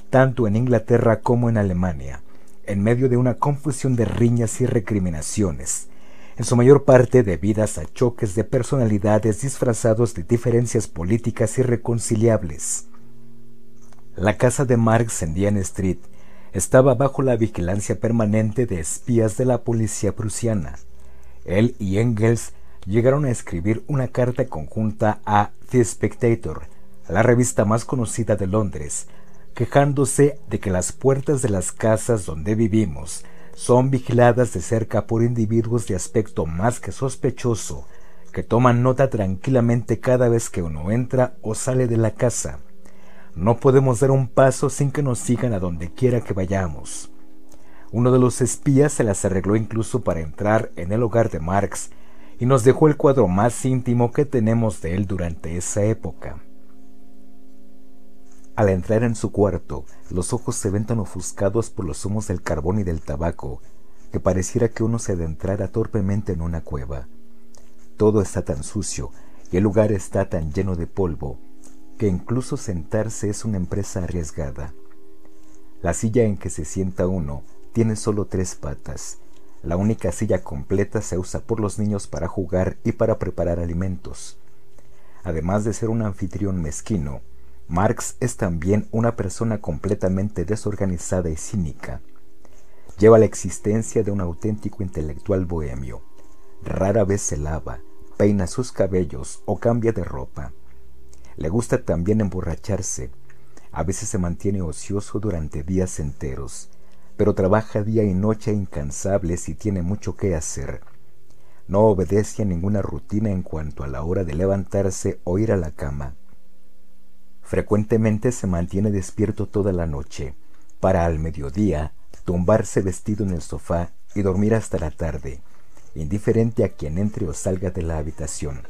tanto en Inglaterra como en Alemania, en medio de una confusión de riñas y recriminaciones, en su mayor parte debidas a choques de personalidades disfrazados de diferencias políticas irreconciliables. La casa de Marx en Diane Street estaba bajo la vigilancia permanente de espías de la policía prusiana. Él y Engels llegaron a escribir una carta conjunta a The Spectator, la revista más conocida de Londres, quejándose de que las puertas de las casas donde vivimos son vigiladas de cerca por individuos de aspecto más que sospechoso, que toman nota tranquilamente cada vez que uno entra o sale de la casa. No podemos dar un paso sin que nos sigan a donde quiera que vayamos. Uno de los espías se las arregló incluso para entrar en el hogar de Marx y nos dejó el cuadro más íntimo que tenemos de él durante esa época. Al entrar en su cuarto, los ojos se ven tan ofuscados por los humos del carbón y del tabaco que pareciera que uno se adentrara torpemente en una cueva. Todo está tan sucio y el lugar está tan lleno de polvo que incluso sentarse es una empresa arriesgada. La silla en que se sienta uno tiene solo tres patas. La única silla completa se usa por los niños para jugar y para preparar alimentos. Además de ser un anfitrión mezquino, Marx es también una persona completamente desorganizada y cínica. Lleva la existencia de un auténtico intelectual bohemio. Rara vez se lava, peina sus cabellos o cambia de ropa. Le gusta también emborracharse. A veces se mantiene ocioso durante días enteros pero trabaja día y noche incansable si tiene mucho que hacer. No obedece a ninguna rutina en cuanto a la hora de levantarse o ir a la cama. Frecuentemente se mantiene despierto toda la noche, para al mediodía tumbarse vestido en el sofá y dormir hasta la tarde, indiferente a quien entre o salga de la habitación.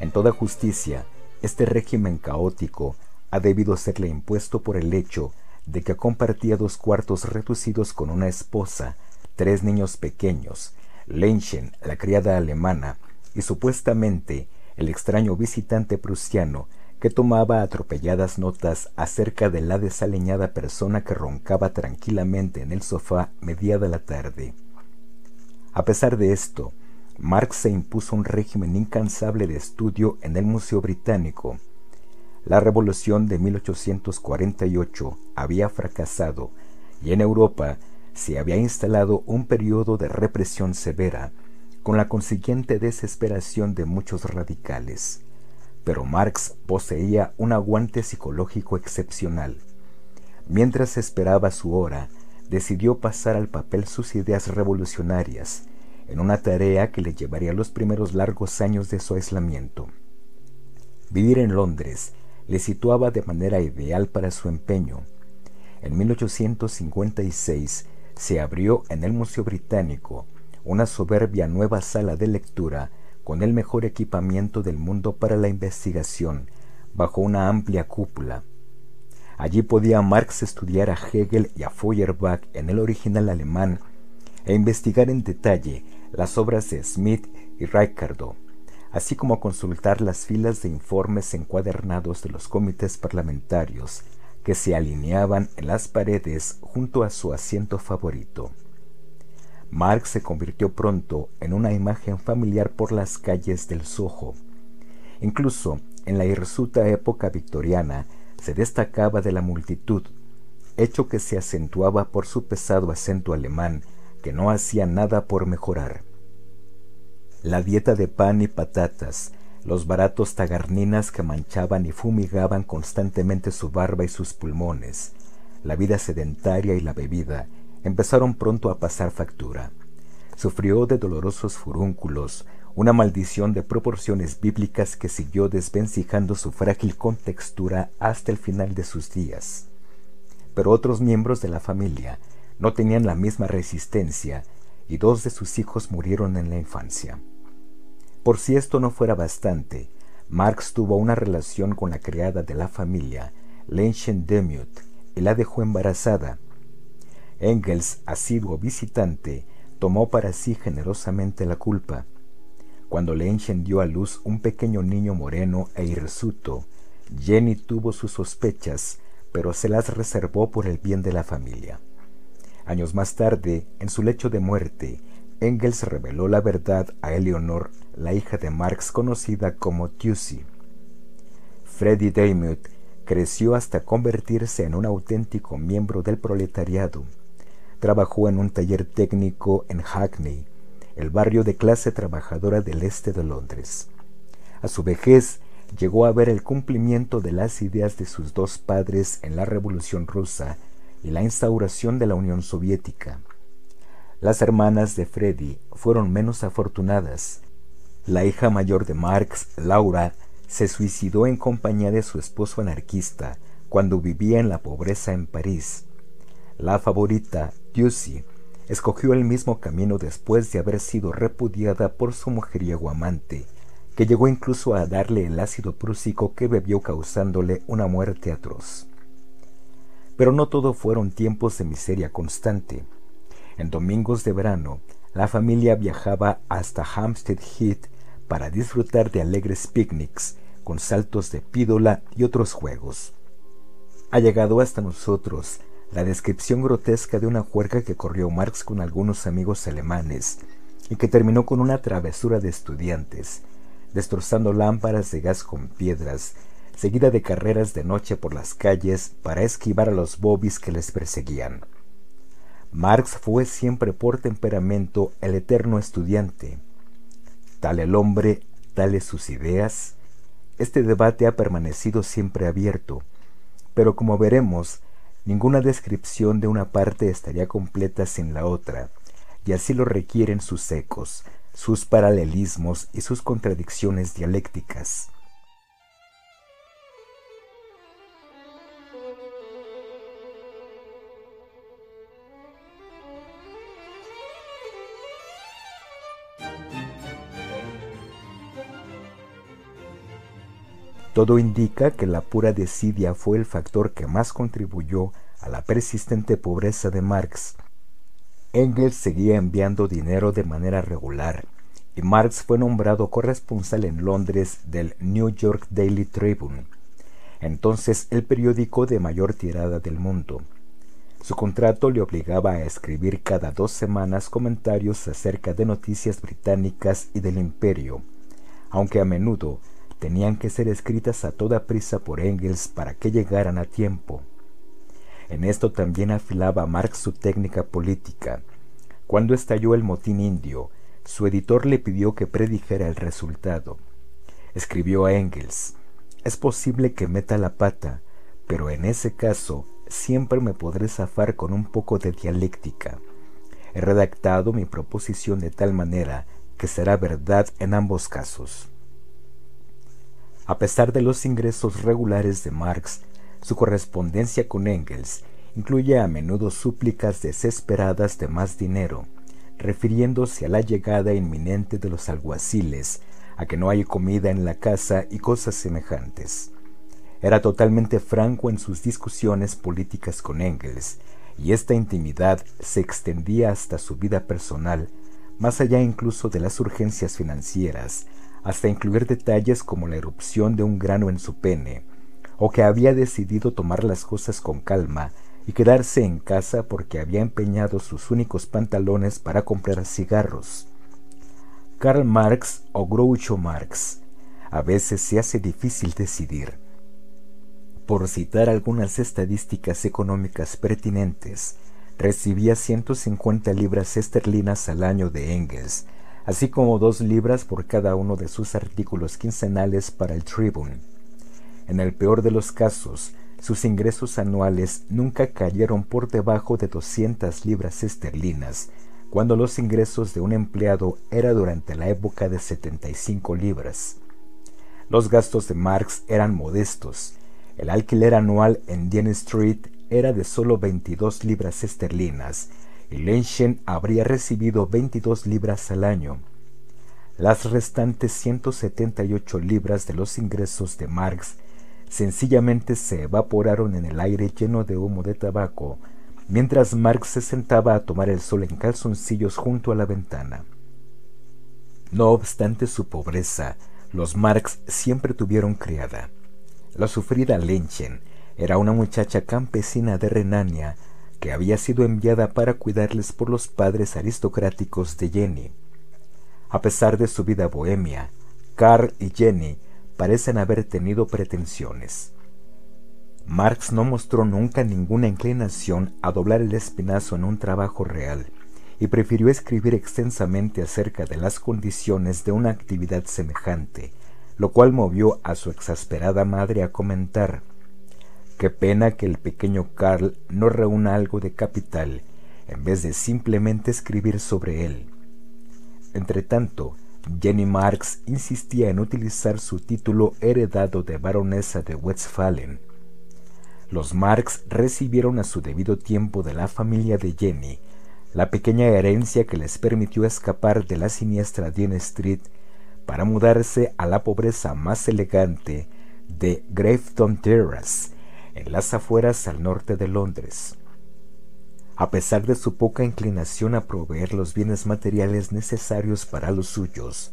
En toda justicia, este régimen caótico ha debido serle impuesto por el hecho de que compartía dos cuartos reducidos con una esposa, tres niños pequeños, Lenchen, la criada alemana, y supuestamente el extraño visitante prusiano que tomaba atropelladas notas acerca de la desaleñada persona que roncaba tranquilamente en el sofá mediada la tarde. A pesar de esto, Marx se impuso un régimen incansable de estudio en el Museo Británico. La revolución de 1848 había fracasado y en Europa se había instalado un periodo de represión severa, con la consiguiente desesperación de muchos radicales. Pero Marx poseía un aguante psicológico excepcional. Mientras esperaba su hora, decidió pasar al papel sus ideas revolucionarias, en una tarea que le llevaría los primeros largos años de su aislamiento. Vivir en Londres le situaba de manera ideal para su empeño. En 1856 se abrió en el Museo Británico una soberbia nueva sala de lectura con el mejor equipamiento del mundo para la investigación, bajo una amplia cúpula. Allí podía Marx estudiar a Hegel y a Feuerbach en el original alemán e investigar en detalle las obras de Smith y Ricardo, así como consultar las filas de informes encuadernados de los comités parlamentarios que se alineaban en las paredes junto a su asiento favorito. Marx se convirtió pronto en una imagen familiar por las calles del Soho. Incluso en la hirsuta época victoriana, se destacaba de la multitud, hecho que se acentuaba por su pesado acento alemán, que no hacía nada por mejorar. La dieta de pan y patatas, los baratos tagarninas que manchaban y fumigaban constantemente su barba y sus pulmones, la vida sedentaria y la bebida empezaron pronto a pasar factura. Sufrió de dolorosos furúnculos, una maldición de proporciones bíblicas que siguió desvencijando su frágil contextura hasta el final de sus días. Pero otros miembros de la familia no tenían la misma resistencia y dos de sus hijos murieron en la infancia. Por si esto no fuera bastante, Marx tuvo una relación con la criada de la familia, Lenchen Demut, y la dejó embarazada. Engels, asiduo visitante, tomó para sí generosamente la culpa cuando le dio a luz un pequeño niño moreno e hirsuto, Jenny tuvo sus sospechas, pero se las reservó por el bien de la familia. Años más tarde, en su lecho de muerte, Engels reveló la verdad a Eleonor, la hija de Marx conocida como Tussie. Freddy Demuth creció hasta convertirse en un auténtico miembro del proletariado. Trabajó en un taller técnico en Hackney, el barrio de clase trabajadora del este de Londres. A su vejez llegó a ver el cumplimiento de las ideas de sus dos padres en la Revolución rusa y la instauración de la Unión Soviética. Las hermanas de Freddy fueron menos afortunadas. La hija mayor de Marx, Laura, se suicidó en compañía de su esposo anarquista cuando vivía en la pobreza en París. La favorita, Jussi, escogió el mismo camino después de haber sido repudiada por su mujeriego amante, que llegó incluso a darle el ácido prúsico que bebió causándole una muerte atroz. Pero no todo fueron tiempos de miseria constante. En domingos de verano, la familia viajaba hasta Hampstead Heath para disfrutar de alegres picnics con saltos de pídola y otros juegos. Ha llegado hasta nosotros la descripción grotesca de una juerga que corrió Marx con algunos amigos alemanes y que terminó con una travesura de estudiantes, destrozando lámparas de gas con piedras, seguida de carreras de noche por las calles para esquivar a los bobis que les perseguían. Marx fue siempre por temperamento el eterno estudiante. Tal el hombre, tales sus ideas. Este debate ha permanecido siempre abierto, pero como veremos, Ninguna descripción de una parte estaría completa sin la otra, y así lo requieren sus ecos, sus paralelismos y sus contradicciones dialécticas. Todo indica que la pura desidia fue el factor que más contribuyó a la persistente pobreza de Marx. Engels seguía enviando dinero de manera regular y Marx fue nombrado corresponsal en Londres del New York Daily Tribune, entonces el periódico de mayor tirada del mundo. Su contrato le obligaba a escribir cada dos semanas comentarios acerca de noticias británicas y del imperio, aunque a menudo tenían que ser escritas a toda prisa por Engels para que llegaran a tiempo. En esto también afilaba Marx su técnica política. Cuando estalló el motín indio, su editor le pidió que predijera el resultado. Escribió a Engels, es posible que meta la pata, pero en ese caso siempre me podré zafar con un poco de dialéctica. He redactado mi proposición de tal manera que será verdad en ambos casos. A pesar de los ingresos regulares de Marx, su correspondencia con Engels incluye a menudo súplicas desesperadas de más dinero, refiriéndose a la llegada inminente de los alguaciles, a que no hay comida en la casa y cosas semejantes. Era totalmente franco en sus discusiones políticas con Engels, y esta intimidad se extendía hasta su vida personal, más allá incluso de las urgencias financieras, hasta incluir detalles como la erupción de un grano en su pene, o que había decidido tomar las cosas con calma y quedarse en casa porque había empeñado sus únicos pantalones para comprar cigarros. Karl Marx o Groucho Marx. A veces se hace difícil decidir. Por citar algunas estadísticas económicas pertinentes, recibía 150 libras esterlinas al año de Engels, así como dos libras por cada uno de sus artículos quincenales para el Tribune. En el peor de los casos, sus ingresos anuales nunca cayeron por debajo de 200 libras esterlinas, cuando los ingresos de un empleado era durante la época de 75 libras. Los gastos de Marx eran modestos. El alquiler anual en Dean Street era de solo 22 libras esterlinas habría recibido 22 libras al año. Las restantes 178 libras de los ingresos de Marx sencillamente se evaporaron en el aire lleno de humo de tabaco, mientras Marx se sentaba a tomar el sol en calzoncillos junto a la ventana. No obstante su pobreza, los Marx siempre tuvieron criada. La sufrida Lenchen era una muchacha campesina de Renania que había sido enviada para cuidarles por los padres aristocráticos de Jenny. A pesar de su vida bohemia, Carl y Jenny parecen haber tenido pretensiones. Marx no mostró nunca ninguna inclinación a doblar el espinazo en un trabajo real y prefirió escribir extensamente acerca de las condiciones de una actividad semejante, lo cual movió a su exasperada madre a comentar Qué pena que el pequeño Carl no reúna algo de capital en vez de simplemente escribir sobre él. Entretanto, Jenny Marx insistía en utilizar su título heredado de baronesa de Westphalen. Los Marx recibieron a su debido tiempo de la familia de Jenny la pequeña herencia que les permitió escapar de la siniestra Dean Street para mudarse a la pobreza más elegante de Graveton Terrace, en las afueras al norte de Londres. A pesar de su poca inclinación a proveer los bienes materiales necesarios para los suyos,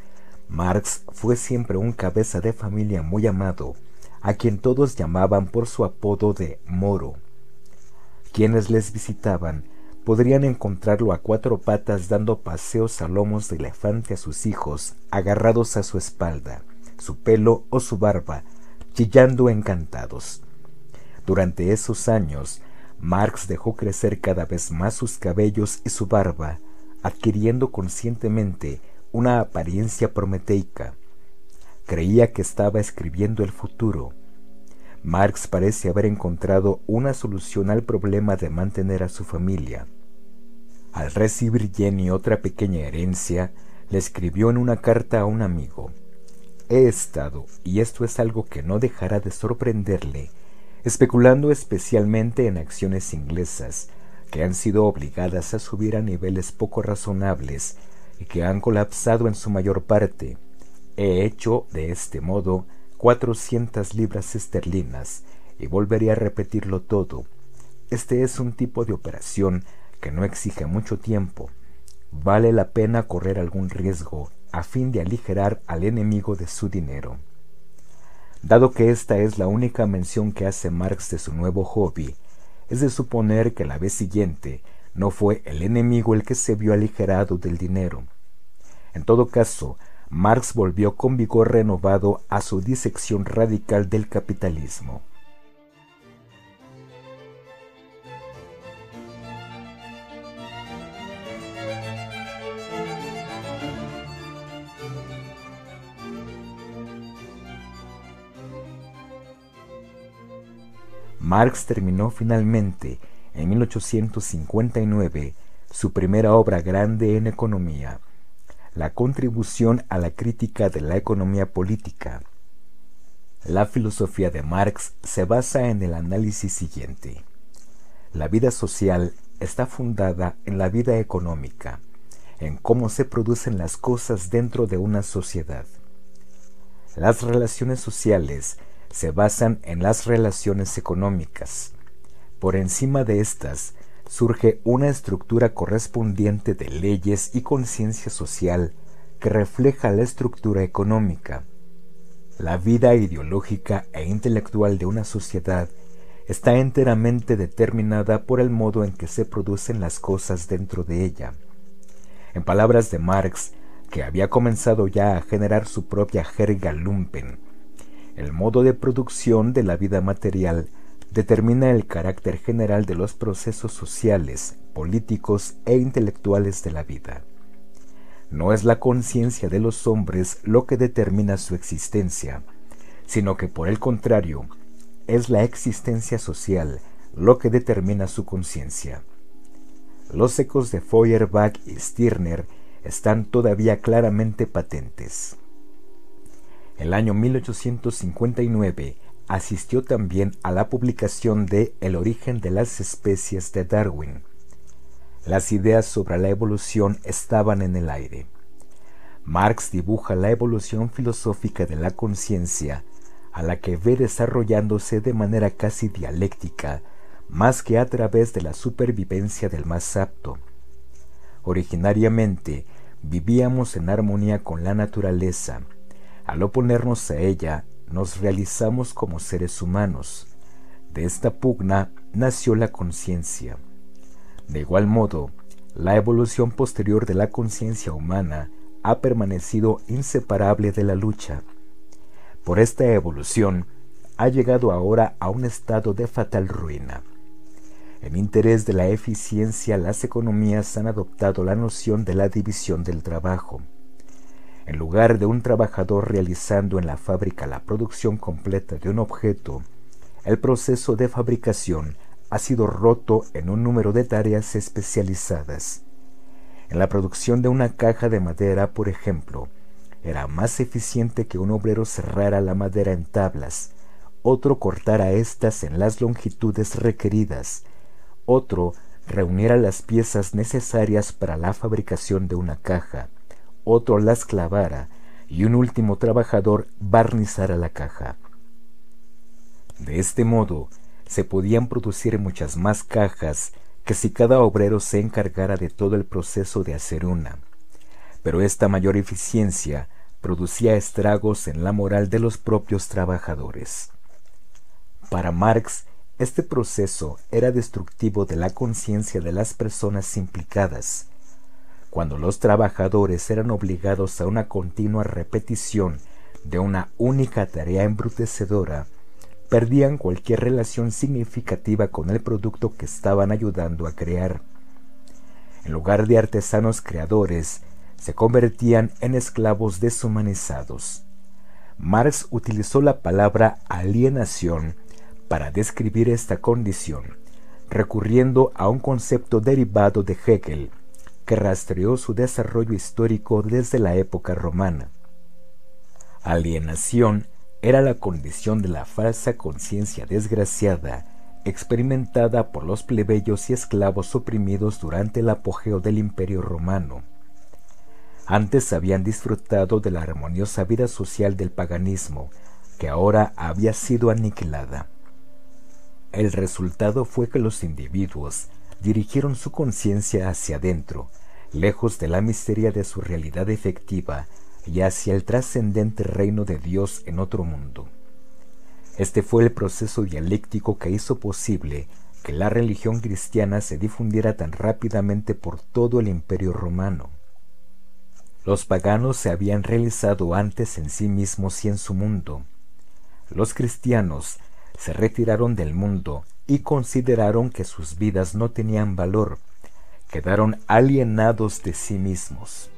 Marx fue siempre un cabeza de familia muy amado, a quien todos llamaban por su apodo de Moro. Quienes les visitaban podrían encontrarlo a cuatro patas dando paseos a lomos de elefante a sus hijos, agarrados a su espalda, su pelo o su barba, chillando encantados. Durante esos años, Marx dejó crecer cada vez más sus cabellos y su barba, adquiriendo conscientemente una apariencia prometeica. Creía que estaba escribiendo el futuro. Marx parece haber encontrado una solución al problema de mantener a su familia. Al recibir Jenny otra pequeña herencia, le escribió en una carta a un amigo, He estado, y esto es algo que no dejará de sorprenderle, especulando especialmente en acciones inglesas que han sido obligadas a subir a niveles poco razonables y que han colapsado en su mayor parte. He hecho de este modo cuatrocientas libras esterlinas y volveré a repetirlo todo. Este es un tipo de operación que no exige mucho tiempo. Vale la pena correr algún riesgo a fin de aligerar al enemigo de su dinero. Dado que esta es la única mención que hace Marx de su nuevo hobby, es de suponer que la vez siguiente no fue el enemigo el que se vio aligerado del dinero. En todo caso, Marx volvió con vigor renovado a su disección radical del capitalismo. Marx terminó finalmente en 1859 su primera obra grande en economía, la contribución a la crítica de la economía política. La filosofía de Marx se basa en el análisis siguiente. La vida social está fundada en la vida económica, en cómo se producen las cosas dentro de una sociedad. Las relaciones sociales se basan en las relaciones económicas. Por encima de estas surge una estructura correspondiente de leyes y conciencia social que refleja la estructura económica. La vida ideológica e intelectual de una sociedad está enteramente determinada por el modo en que se producen las cosas dentro de ella. En palabras de Marx, que había comenzado ya a generar su propia jerga lumpen, el modo de producción de la vida material determina el carácter general de los procesos sociales, políticos e intelectuales de la vida. No es la conciencia de los hombres lo que determina su existencia, sino que por el contrario, es la existencia social lo que determina su conciencia. Los ecos de Feuerbach y Stirner están todavía claramente patentes. El año 1859 asistió también a la publicación de El origen de las especies de Darwin. Las ideas sobre la evolución estaban en el aire. Marx dibuja la evolución filosófica de la conciencia, a la que ve desarrollándose de manera casi dialéctica, más que a través de la supervivencia del más apto. Originariamente vivíamos en armonía con la naturaleza. Al oponernos a ella, nos realizamos como seres humanos. De esta pugna nació la conciencia. De igual modo, la evolución posterior de la conciencia humana ha permanecido inseparable de la lucha. Por esta evolución, ha llegado ahora a un estado de fatal ruina. En interés de la eficiencia, las economías han adoptado la noción de la división del trabajo. En lugar de un trabajador realizando en la fábrica la producción completa de un objeto, el proceso de fabricación ha sido roto en un número de tareas especializadas. En la producción de una caja de madera, por ejemplo, era más eficiente que un obrero cerrara la madera en tablas, otro cortara éstas en las longitudes requeridas, otro reuniera las piezas necesarias para la fabricación de una caja, otro las clavara y un último trabajador barnizara la caja. De este modo, se podían producir muchas más cajas que si cada obrero se encargara de todo el proceso de hacer una. Pero esta mayor eficiencia producía estragos en la moral de los propios trabajadores. Para Marx, este proceso era destructivo de la conciencia de las personas implicadas, cuando los trabajadores eran obligados a una continua repetición de una única tarea embrutecedora, perdían cualquier relación significativa con el producto que estaban ayudando a crear. En lugar de artesanos creadores, se convertían en esclavos deshumanizados. Marx utilizó la palabra alienación para describir esta condición, recurriendo a un concepto derivado de Hegel, que rastreó su desarrollo histórico desde la época romana. Alienación era la condición de la falsa conciencia desgraciada experimentada por los plebeyos y esclavos oprimidos durante el apogeo del imperio romano. Antes habían disfrutado de la armoniosa vida social del paganismo, que ahora había sido aniquilada. El resultado fue que los individuos dirigieron su conciencia hacia adentro, lejos de la miseria de su realidad efectiva y hacia el trascendente reino de Dios en otro mundo. Este fue el proceso dialéctico que hizo posible que la religión cristiana se difundiera tan rápidamente por todo el imperio romano. Los paganos se habían realizado antes en sí mismos y en su mundo. Los cristianos se retiraron del mundo y consideraron que sus vidas no tenían valor, quedaron alienados de sí mismos.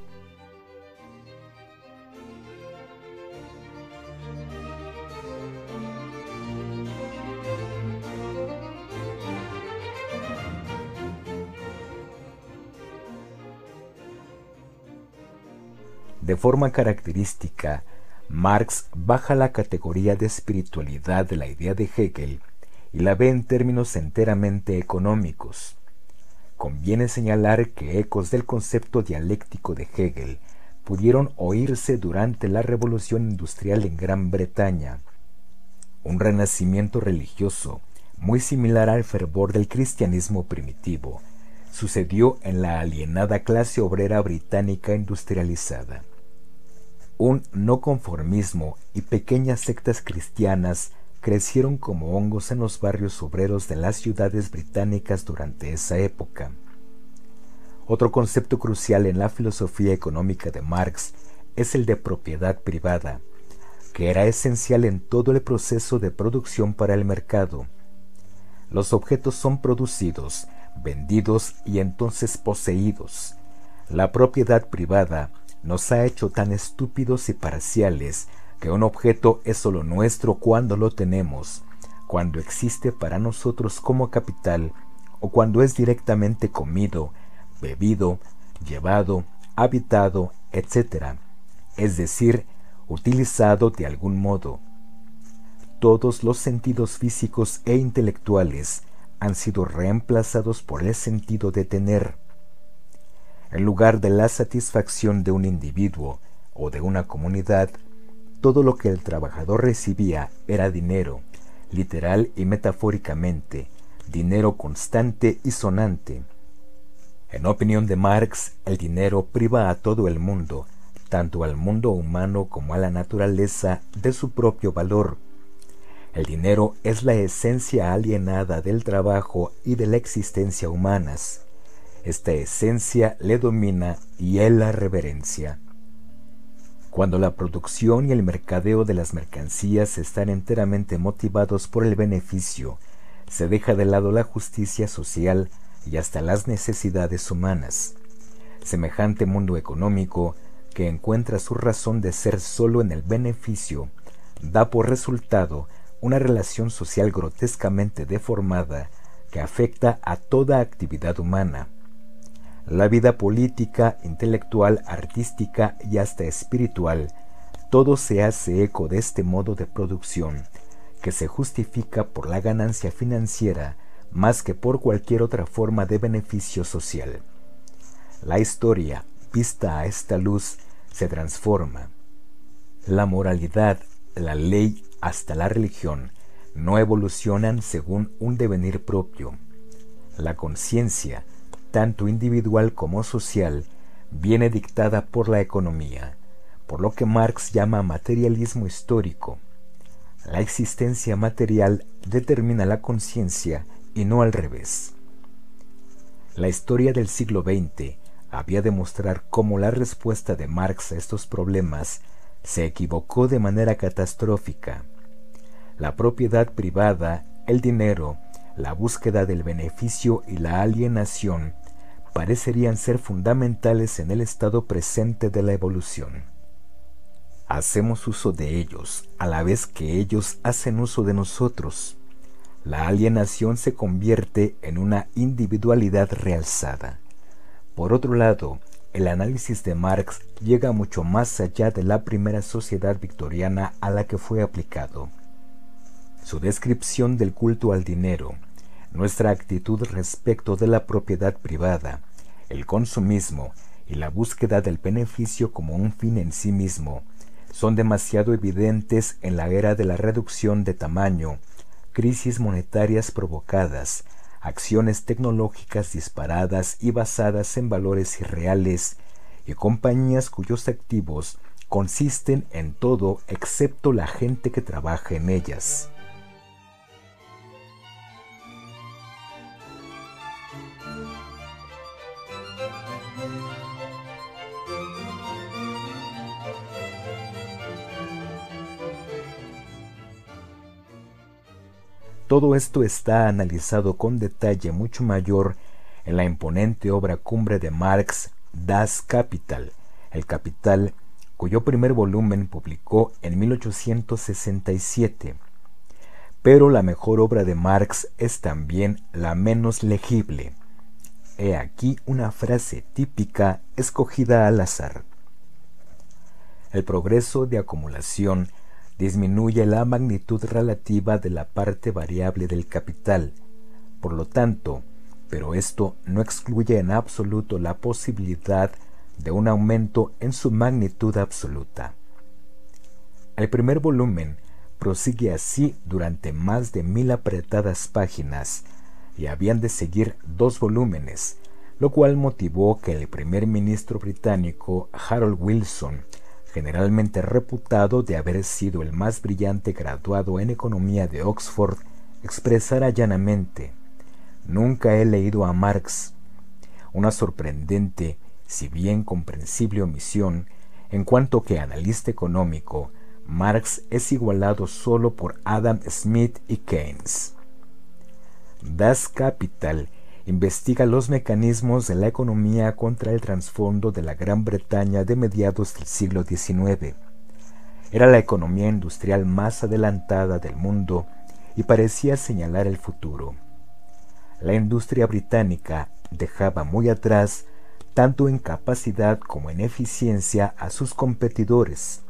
De forma característica, Marx baja la categoría de espiritualidad de la idea de Hegel y la ve en términos enteramente económicos. Conviene señalar que ecos del concepto dialéctico de Hegel pudieron oírse durante la revolución industrial en Gran Bretaña, un renacimiento religioso muy similar al fervor del cristianismo primitivo, sucedió en la alienada clase obrera británica industrializada. Un no conformismo y pequeñas sectas cristianas crecieron como hongos en los barrios obreros de las ciudades británicas durante esa época. Otro concepto crucial en la filosofía económica de Marx es el de propiedad privada, que era esencial en todo el proceso de producción para el mercado. Los objetos son producidos, vendidos y entonces poseídos. La propiedad privada nos ha hecho tan estúpidos y parciales que un objeto es solo nuestro cuando lo tenemos, cuando existe para nosotros como capital o cuando es directamente comido, bebido, llevado, habitado, etc., es decir, utilizado de algún modo. Todos los sentidos físicos e intelectuales han sido reemplazados por el sentido de tener. En lugar de la satisfacción de un individuo o de una comunidad, todo lo que el trabajador recibía era dinero, literal y metafóricamente, dinero constante y sonante. En opinión de Marx, el dinero priva a todo el mundo, tanto al mundo humano como a la naturaleza, de su propio valor. El dinero es la esencia alienada del trabajo y de la existencia humanas. Esta esencia le domina y él la reverencia. Cuando la producción y el mercadeo de las mercancías están enteramente motivados por el beneficio, se deja de lado la justicia social y hasta las necesidades humanas. Semejante mundo económico, que encuentra su razón de ser solo en el beneficio, da por resultado una relación social grotescamente deformada que afecta a toda actividad humana la vida política, intelectual, artística y hasta espiritual, todo se hace eco de este modo de producción, que se justifica por la ganancia financiera más que por cualquier otra forma de beneficio social. La historia, vista a esta luz, se transforma. La moralidad, la ley, hasta la religión, no evolucionan según un devenir propio. La conciencia, tanto individual como social, viene dictada por la economía, por lo que Marx llama materialismo histórico. La existencia material determina la conciencia y no al revés. La historia del siglo XX había de mostrar cómo la respuesta de Marx a estos problemas se equivocó de manera catastrófica. La propiedad privada, el dinero, la búsqueda del beneficio y la alienación parecerían ser fundamentales en el estado presente de la evolución. Hacemos uso de ellos a la vez que ellos hacen uso de nosotros. La alienación se convierte en una individualidad realzada. Por otro lado, el análisis de Marx llega mucho más allá de la primera sociedad victoriana a la que fue aplicado. Su descripción del culto al dinero, nuestra actitud respecto de la propiedad privada, el consumismo y la búsqueda del beneficio como un fin en sí mismo son demasiado evidentes en la era de la reducción de tamaño, crisis monetarias provocadas, acciones tecnológicas disparadas y basadas en valores irreales, y compañías cuyos activos consisten en todo excepto la gente que trabaja en ellas. Todo esto está analizado con detalle mucho mayor en la imponente obra cumbre de Marx, Das Kapital, El Capital, cuyo primer volumen publicó en 1867. Pero la mejor obra de Marx es también la menos legible. He aquí una frase típica escogida al azar. el progreso de acumulación disminuye la magnitud relativa de la parte variable del capital. Por lo tanto, pero esto no excluye en absoluto la posibilidad de un aumento en su magnitud absoluta. El primer volumen prosigue así durante más de mil apretadas páginas y habían de seguir dos volúmenes, lo cual motivó que el primer ministro británico Harold Wilson, generalmente reputado de haber sido el más brillante graduado en economía de Oxford, expresara llanamente, Nunca he leído a Marx, una sorprendente, si bien comprensible omisión, en cuanto que analista económico, Marx es igualado solo por Adam Smith y Keynes. Das Capital investiga los mecanismos de la economía contra el trasfondo de la Gran Bretaña de mediados del siglo XIX. Era la economía industrial más adelantada del mundo y parecía señalar el futuro. La industria británica dejaba muy atrás, tanto en capacidad como en eficiencia, a sus competidores.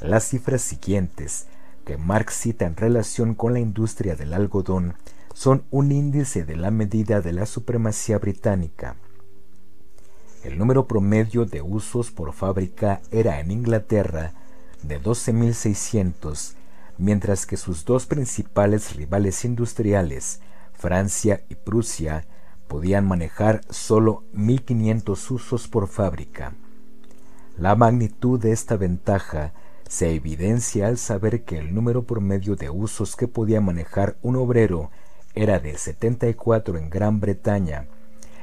Las cifras siguientes, que Marx cita en relación con la industria del algodón, son un índice de la medida de la supremacía británica. El número promedio de usos por fábrica era en Inglaterra de 12.600, mientras que sus dos principales rivales industriales, Francia y Prusia, podían manejar solo 1.500 usos por fábrica. La magnitud de esta ventaja se evidencia al saber que el número promedio de usos que podía manejar un obrero era de 74 en Gran Bretaña,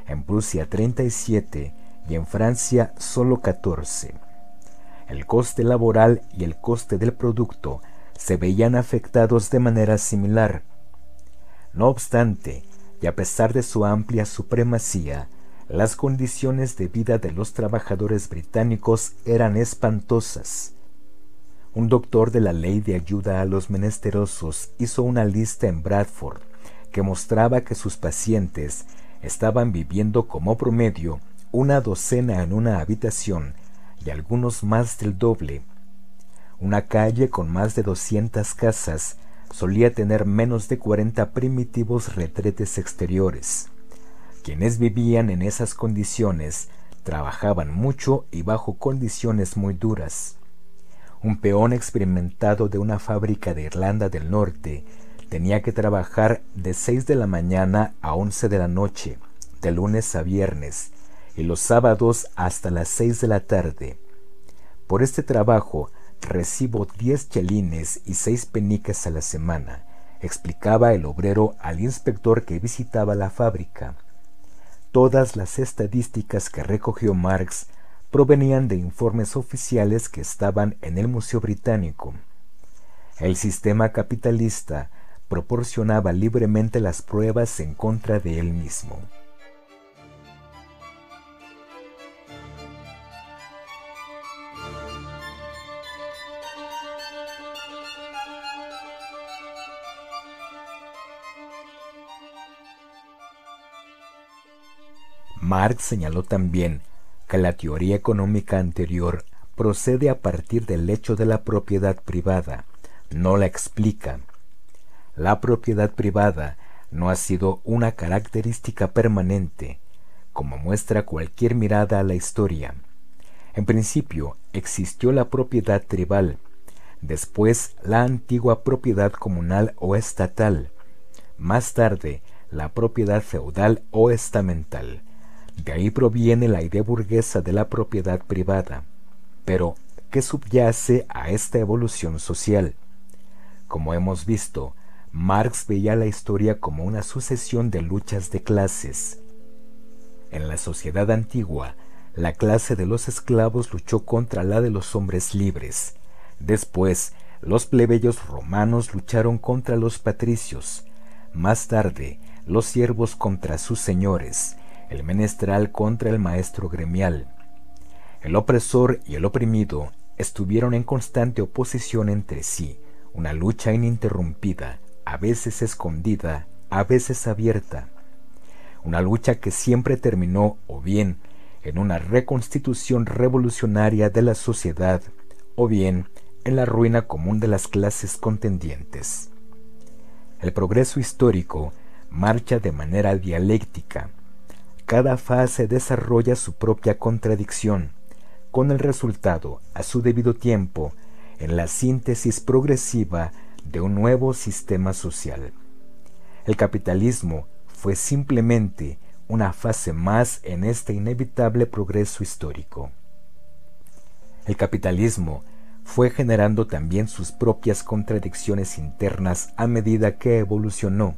en Prusia 37 y en Francia solo 14. El coste laboral y el coste del producto se veían afectados de manera similar. No obstante, y a pesar de su amplia supremacía, las condiciones de vida de los trabajadores británicos eran espantosas. Un doctor de la ley de ayuda a los menesterosos hizo una lista en Bradford que mostraba que sus pacientes estaban viviendo como promedio una docena en una habitación y algunos más del doble. Una calle con más de 200 casas solía tener menos de 40 primitivos retretes exteriores. Quienes vivían en esas condiciones trabajaban mucho y bajo condiciones muy duras. Un peón experimentado de una fábrica de Irlanda del Norte tenía que trabajar de 6 de la mañana a 11 de la noche, de lunes a viernes, y los sábados hasta las 6 de la tarde. Por este trabajo recibo 10 chelines y 6 penicas a la semana, explicaba el obrero al inspector que visitaba la fábrica. Todas las estadísticas que recogió Marx provenían de informes oficiales que estaban en el Museo Británico. El sistema capitalista proporcionaba libremente las pruebas en contra de él mismo. Marx señaló también que la teoría económica anterior procede a partir del hecho de la propiedad privada, no la explica, la propiedad privada no ha sido una característica permanente, como muestra cualquier mirada a la historia. En principio existió la propiedad tribal, después la antigua propiedad comunal o estatal, más tarde la propiedad feudal o estamental. De ahí proviene la idea burguesa de la propiedad privada. Pero, ¿qué subyace a esta evolución social? Como hemos visto, Marx veía la historia como una sucesión de luchas de clases. En la sociedad antigua, la clase de los esclavos luchó contra la de los hombres libres. Después, los plebeyos romanos lucharon contra los patricios. Más tarde, los siervos contra sus señores, el menestral contra el maestro gremial. El opresor y el oprimido estuvieron en constante oposición entre sí, una lucha ininterrumpida a veces escondida, a veces abierta. Una lucha que siempre terminó o bien en una reconstitución revolucionaria de la sociedad o bien en la ruina común de las clases contendientes. El progreso histórico marcha de manera dialéctica. Cada fase desarrolla su propia contradicción, con el resultado, a su debido tiempo, en la síntesis progresiva de un nuevo sistema social. El capitalismo fue simplemente una fase más en este inevitable progreso histórico. El capitalismo fue generando también sus propias contradicciones internas a medida que evolucionó.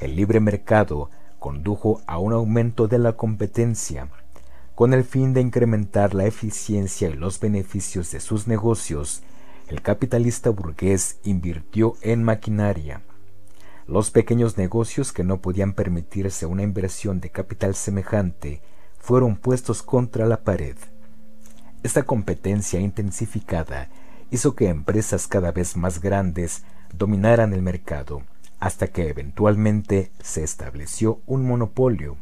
El libre mercado condujo a un aumento de la competencia, con el fin de incrementar la eficiencia y los beneficios de sus negocios, el capitalista burgués invirtió en maquinaria. Los pequeños negocios que no podían permitirse una inversión de capital semejante fueron puestos contra la pared. Esta competencia intensificada hizo que empresas cada vez más grandes dominaran el mercado, hasta que eventualmente se estableció un monopolio,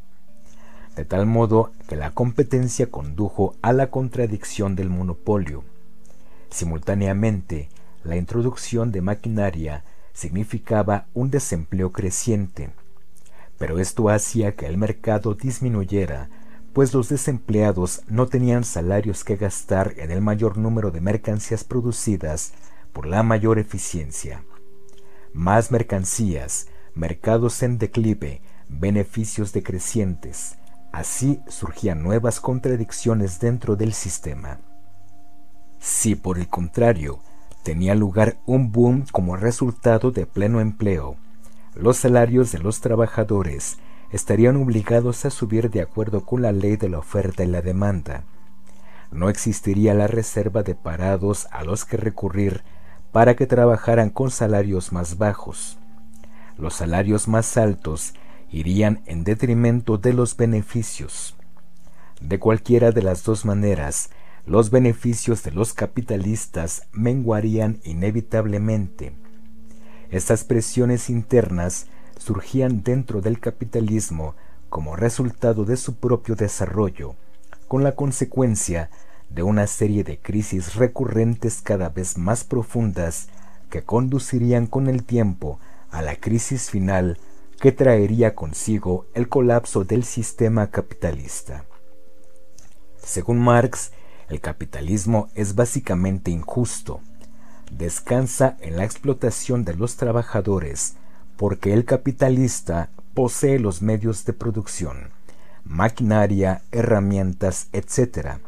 de tal modo que la competencia condujo a la contradicción del monopolio. Simultáneamente, la introducción de maquinaria significaba un desempleo creciente, pero esto hacía que el mercado disminuyera pues los desempleados no tenían salarios que gastar en el mayor número de mercancías producidas por la mayor eficiencia. Más mercancías, mercados en declive, beneficios decrecientes. Así surgían nuevas contradicciones dentro del sistema. Si por el contrario tenía lugar un boom como resultado de pleno empleo, los salarios de los trabajadores estarían obligados a subir de acuerdo con la ley de la oferta y la demanda. No existiría la reserva de parados a los que recurrir para que trabajaran con salarios más bajos. Los salarios más altos irían en detrimento de los beneficios. De cualquiera de las dos maneras, los beneficios de los capitalistas menguarían inevitablemente. Estas presiones internas surgían dentro del capitalismo como resultado de su propio desarrollo, con la consecuencia de una serie de crisis recurrentes cada vez más profundas que conducirían con el tiempo a la crisis final que traería consigo el colapso del sistema capitalista. Según Marx, el capitalismo es básicamente injusto. Descansa en la explotación de los trabajadores porque el capitalista posee los medios de producción, maquinaria, herramientas, etc.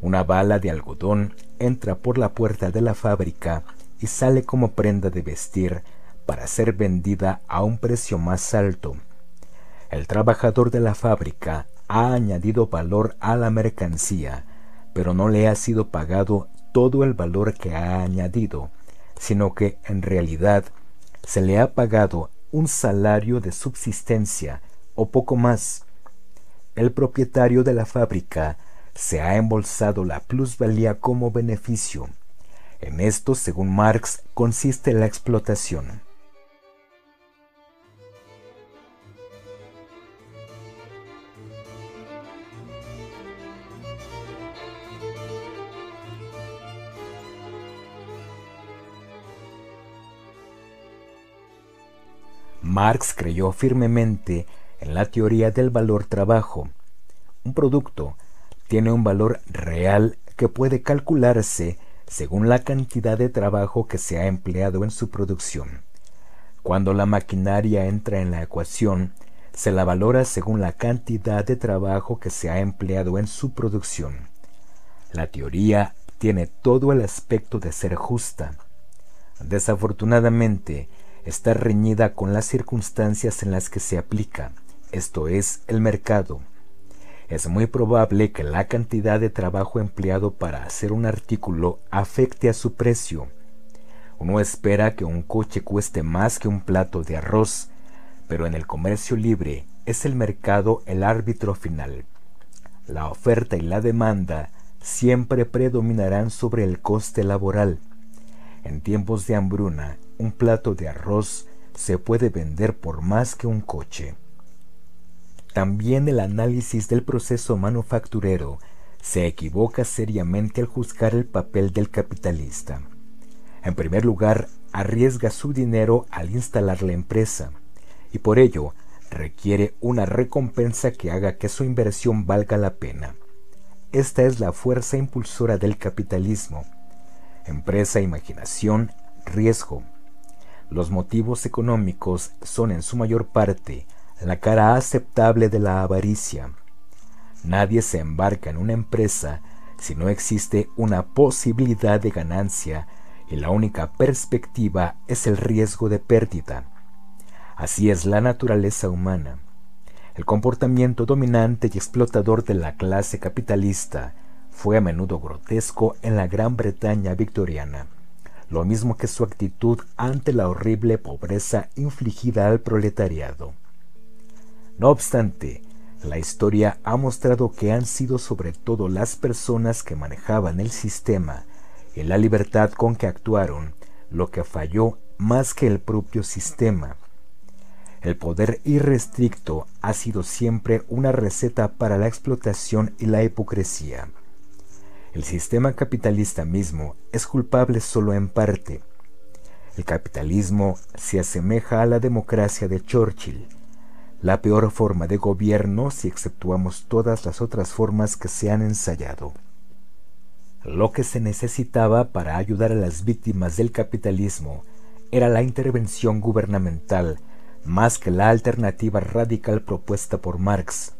Una bala de algodón entra por la puerta de la fábrica y sale como prenda de vestir para ser vendida a un precio más alto. El trabajador de la fábrica ha añadido valor a la mercancía, pero no le ha sido pagado todo el valor que ha añadido, sino que en realidad se le ha pagado un salario de subsistencia o poco más. El propietario de la fábrica se ha embolsado la plusvalía como beneficio. En esto, según Marx, consiste la explotación. Marx creyó firmemente en la teoría del valor trabajo. Un producto tiene un valor real que puede calcularse según la cantidad de trabajo que se ha empleado en su producción. Cuando la maquinaria entra en la ecuación, se la valora según la cantidad de trabajo que se ha empleado en su producción. La teoría tiene todo el aspecto de ser justa. Desafortunadamente, está reñida con las circunstancias en las que se aplica, esto es, el mercado. Es muy probable que la cantidad de trabajo empleado para hacer un artículo afecte a su precio. Uno espera que un coche cueste más que un plato de arroz, pero en el comercio libre es el mercado el árbitro final. La oferta y la demanda siempre predominarán sobre el coste laboral. En tiempos de hambruna, un plato de arroz se puede vender por más que un coche. También el análisis del proceso manufacturero se equivoca seriamente al juzgar el papel del capitalista. En primer lugar, arriesga su dinero al instalar la empresa, y por ello requiere una recompensa que haga que su inversión valga la pena. Esta es la fuerza impulsora del capitalismo. Empresa, imaginación, riesgo. Los motivos económicos son en su mayor parte la cara aceptable de la avaricia. Nadie se embarca en una empresa si no existe una posibilidad de ganancia y la única perspectiva es el riesgo de pérdida. Así es la naturaleza humana. El comportamiento dominante y explotador de la clase capitalista fue a menudo grotesco en la Gran Bretaña victoriana, lo mismo que su actitud ante la horrible pobreza infligida al proletariado. No obstante, la historia ha mostrado que han sido sobre todo las personas que manejaban el sistema y la libertad con que actuaron lo que falló más que el propio sistema. El poder irrestricto ha sido siempre una receta para la explotación y la hipocresía. El sistema capitalista mismo es culpable solo en parte. El capitalismo se asemeja a la democracia de Churchill, la peor forma de gobierno si exceptuamos todas las otras formas que se han ensayado. Lo que se necesitaba para ayudar a las víctimas del capitalismo era la intervención gubernamental más que la alternativa radical propuesta por Marx.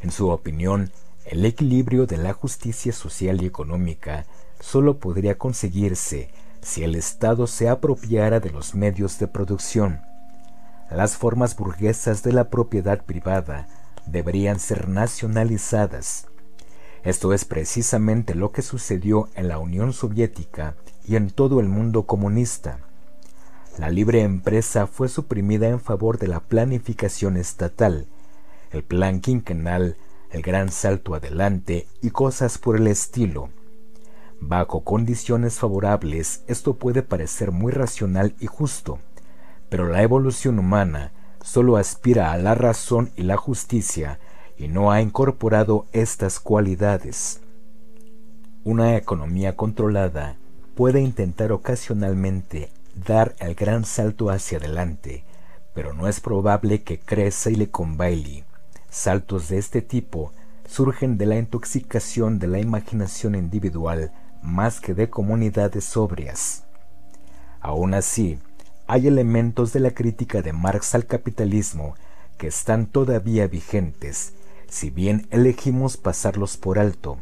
En su opinión, el equilibrio de la justicia social y económica solo podría conseguirse si el Estado se apropiara de los medios de producción. Las formas burguesas de la propiedad privada deberían ser nacionalizadas. Esto es precisamente lo que sucedió en la Unión Soviética y en todo el mundo comunista. La libre empresa fue suprimida en favor de la planificación estatal, el plan quinquenal, el gran salto adelante y cosas por el estilo. Bajo condiciones favorables esto puede parecer muy racional y justo, pero la evolución humana solo aspira a la razón y la justicia y no ha incorporado estas cualidades. Una economía controlada puede intentar ocasionalmente dar el gran salto hacia adelante, pero no es probable que crezca y le. Saltos de este tipo surgen de la intoxicación de la imaginación individual más que de comunidades sobrias. Aún así, hay elementos de la crítica de Marx al capitalismo que están todavía vigentes, si bien elegimos pasarlos por alto.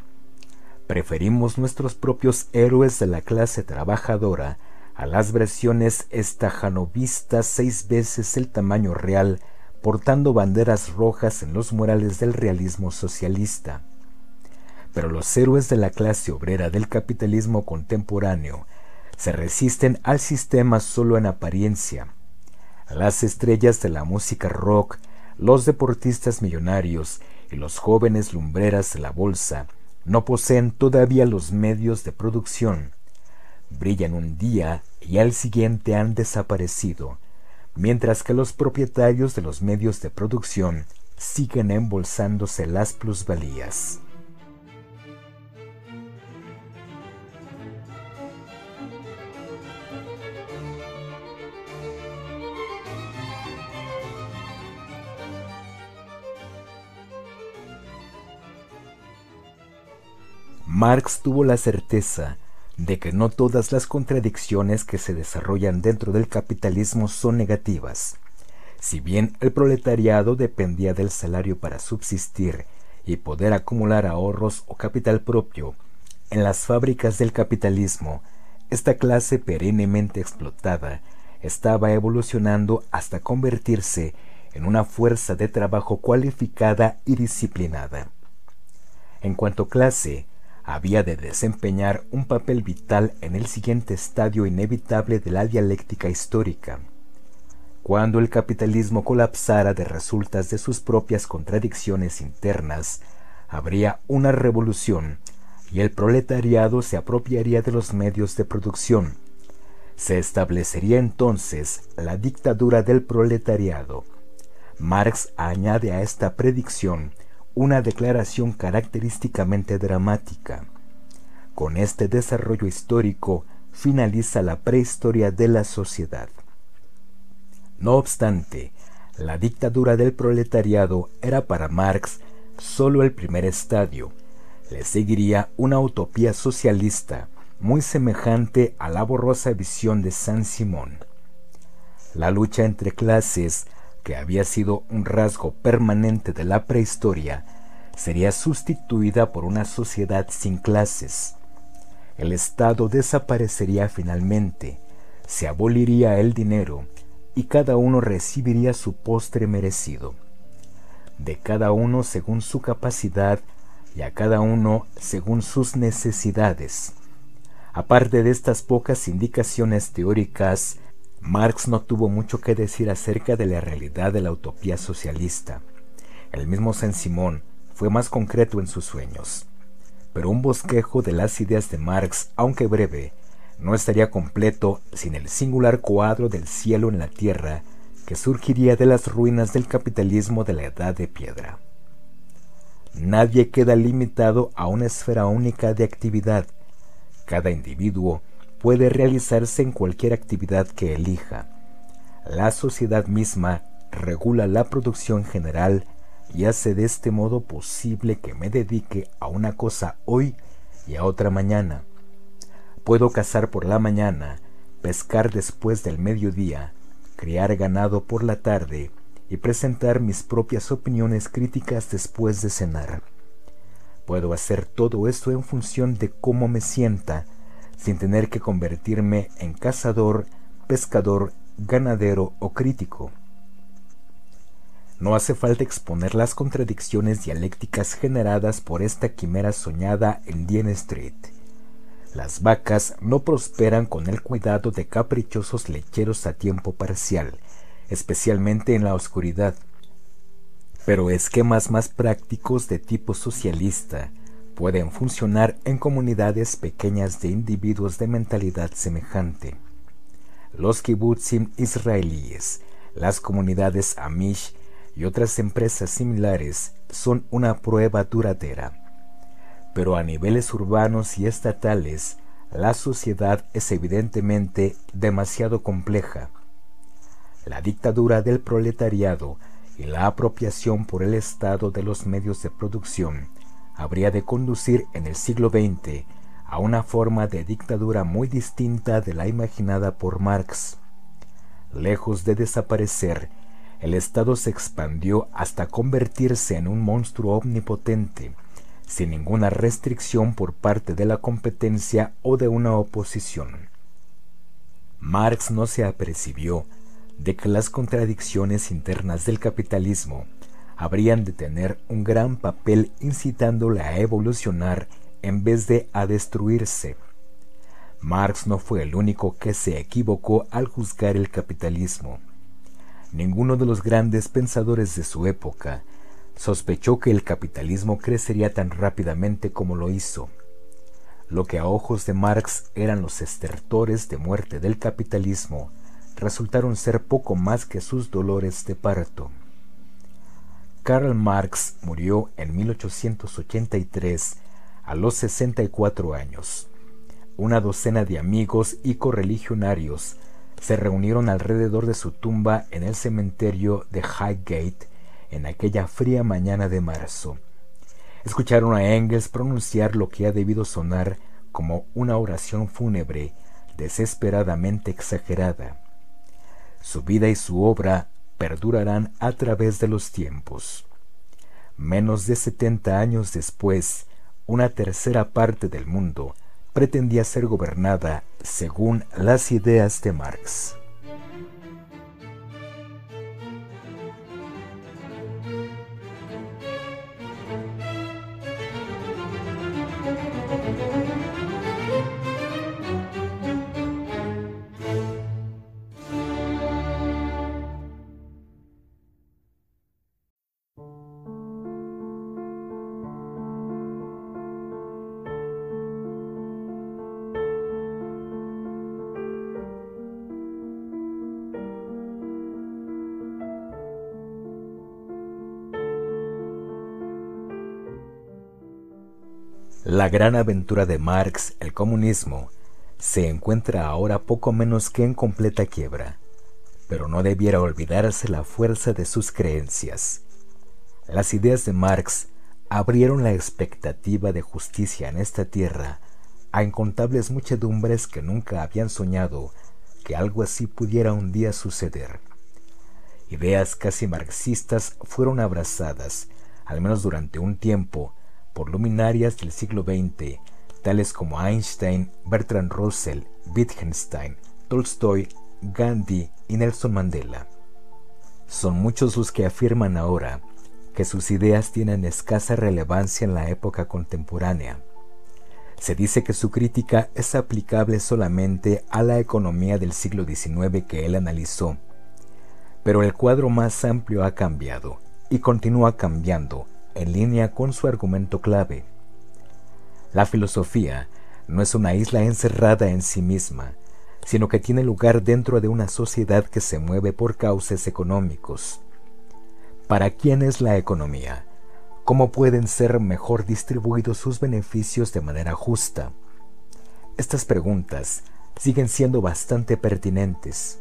Preferimos nuestros propios héroes de la clase trabajadora a las versiones estajanovistas seis veces el tamaño real, portando banderas rojas en los murales del realismo socialista. Pero los héroes de la clase obrera del capitalismo contemporáneo se resisten al sistema solo en apariencia. Las estrellas de la música rock, los deportistas millonarios y los jóvenes lumbreras de la bolsa no poseen todavía los medios de producción brillan un día y al siguiente han desaparecido, mientras que los propietarios de los medios de producción siguen embolsándose las plusvalías. Marx tuvo la certeza de que no todas las contradicciones que se desarrollan dentro del capitalismo son negativas. Si bien el proletariado dependía del salario para subsistir y poder acumular ahorros o capital propio, en las fábricas del capitalismo, esta clase perennemente explotada estaba evolucionando hasta convertirse en una fuerza de trabajo cualificada y disciplinada. En cuanto clase, había de desempeñar un papel vital en el siguiente estadio inevitable de la dialéctica histórica. Cuando el capitalismo colapsara de resultas de sus propias contradicciones internas, habría una revolución y el proletariado se apropiaría de los medios de producción. Se establecería entonces la dictadura del proletariado. Marx añade a esta predicción una declaración característicamente dramática. Con este desarrollo histórico finaliza la prehistoria de la sociedad. No obstante, la dictadura del proletariado era para Marx solo el primer estadio. Le seguiría una utopía socialista muy semejante a la borrosa visión de San Simón. La lucha entre clases, que había sido un rasgo permanente de la prehistoria, sería sustituida por una sociedad sin clases. El Estado desaparecería finalmente, se aboliría el dinero y cada uno recibiría su postre merecido. De cada uno según su capacidad y a cada uno según sus necesidades. Aparte de estas pocas indicaciones teóricas, Marx no tuvo mucho que decir acerca de la realidad de la utopía socialista. El mismo Saint-Simon fue más concreto en sus sueños. Pero un bosquejo de las ideas de Marx, aunque breve, no estaría completo sin el singular cuadro del cielo en la tierra que surgiría de las ruinas del capitalismo de la edad de piedra. Nadie queda limitado a una esfera única de actividad. Cada individuo puede realizarse en cualquier actividad que elija. La sociedad misma regula la producción general y hace de este modo posible que me dedique a una cosa hoy y a otra mañana Puedo cazar por la mañana, pescar después del mediodía, criar ganado por la tarde y presentar mis propias opiniones críticas después de cenar. Puedo hacer todo esto en función de cómo me sienta, sin tener que convertirme en cazador, pescador, ganadero o crítico. No hace falta exponer las contradicciones dialécticas generadas por esta quimera soñada en Dien Street. Las vacas no prosperan con el cuidado de caprichosos lecheros a tiempo parcial, especialmente en la oscuridad. Pero esquemas más prácticos de tipo socialista pueden funcionar en comunidades pequeñas de individuos de mentalidad semejante. Los kibbutzim israelíes, las comunidades amish y otras empresas similares son una prueba duradera pero a niveles urbanos y estatales la sociedad es evidentemente demasiado compleja. La dictadura del proletariado y la apropiación por el Estado de los medios de producción habría de conducir en el siglo XX a una forma de dictadura muy distinta de la imaginada por Marx. Lejos de desaparecer, el Estado se expandió hasta convertirse en un monstruo omnipotente, sin ninguna restricción por parte de la competencia o de una oposición. Marx no se apercibió de que las contradicciones internas del capitalismo habrían de tener un gran papel incitándole a evolucionar en vez de a destruirse. Marx no fue el único que se equivocó al juzgar el capitalismo. Ninguno de los grandes pensadores de su época sospechó que el capitalismo crecería tan rápidamente como lo hizo. Lo que a ojos de Marx eran los estertores de muerte del capitalismo resultaron ser poco más que sus dolores de parto. Karl Marx murió en 1883 a los 64 años. Una docena de amigos y correligionarios se reunieron alrededor de su tumba en el cementerio de Highgate en aquella fría mañana de marzo. Escucharon a Engels pronunciar lo que ha debido sonar como una oración fúnebre desesperadamente exagerada. Su vida y su obra perdurarán a través de los tiempos. Menos de setenta años después, una tercera parte del mundo pretendía ser gobernada según las ideas de Marx. La gran aventura de Marx, el comunismo, se encuentra ahora poco menos que en completa quiebra, pero no debiera olvidarse la fuerza de sus creencias. Las ideas de Marx abrieron la expectativa de justicia en esta tierra a incontables muchedumbres que nunca habían soñado que algo así pudiera un día suceder. Ideas casi marxistas fueron abrazadas, al menos durante un tiempo, por luminarias del siglo XX, tales como Einstein, Bertrand Russell, Wittgenstein, Tolstoy, Gandhi y Nelson Mandela. Son muchos los que afirman ahora que sus ideas tienen escasa relevancia en la época contemporánea. Se dice que su crítica es aplicable solamente a la economía del siglo XIX que él analizó, pero el cuadro más amplio ha cambiado y continúa cambiando en línea con su argumento clave. La filosofía no es una isla encerrada en sí misma, sino que tiene lugar dentro de una sociedad que se mueve por cauces económicos. ¿Para quién es la economía? ¿Cómo pueden ser mejor distribuidos sus beneficios de manera justa? Estas preguntas siguen siendo bastante pertinentes.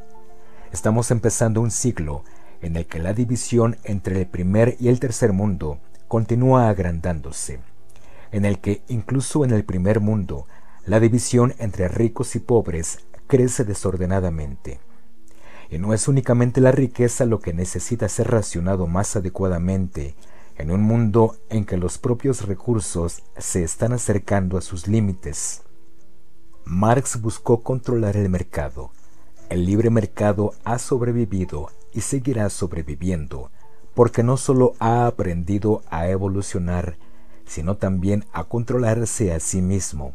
Estamos empezando un siglo en el que la división entre el primer y el tercer mundo continúa agrandándose, en el que incluso en el primer mundo la división entre ricos y pobres crece desordenadamente. Y no es únicamente la riqueza lo que necesita ser racionado más adecuadamente en un mundo en que los propios recursos se están acercando a sus límites. Marx buscó controlar el mercado. El libre mercado ha sobrevivido y seguirá sobreviviendo porque no solo ha aprendido a evolucionar, sino también a controlarse a sí mismo.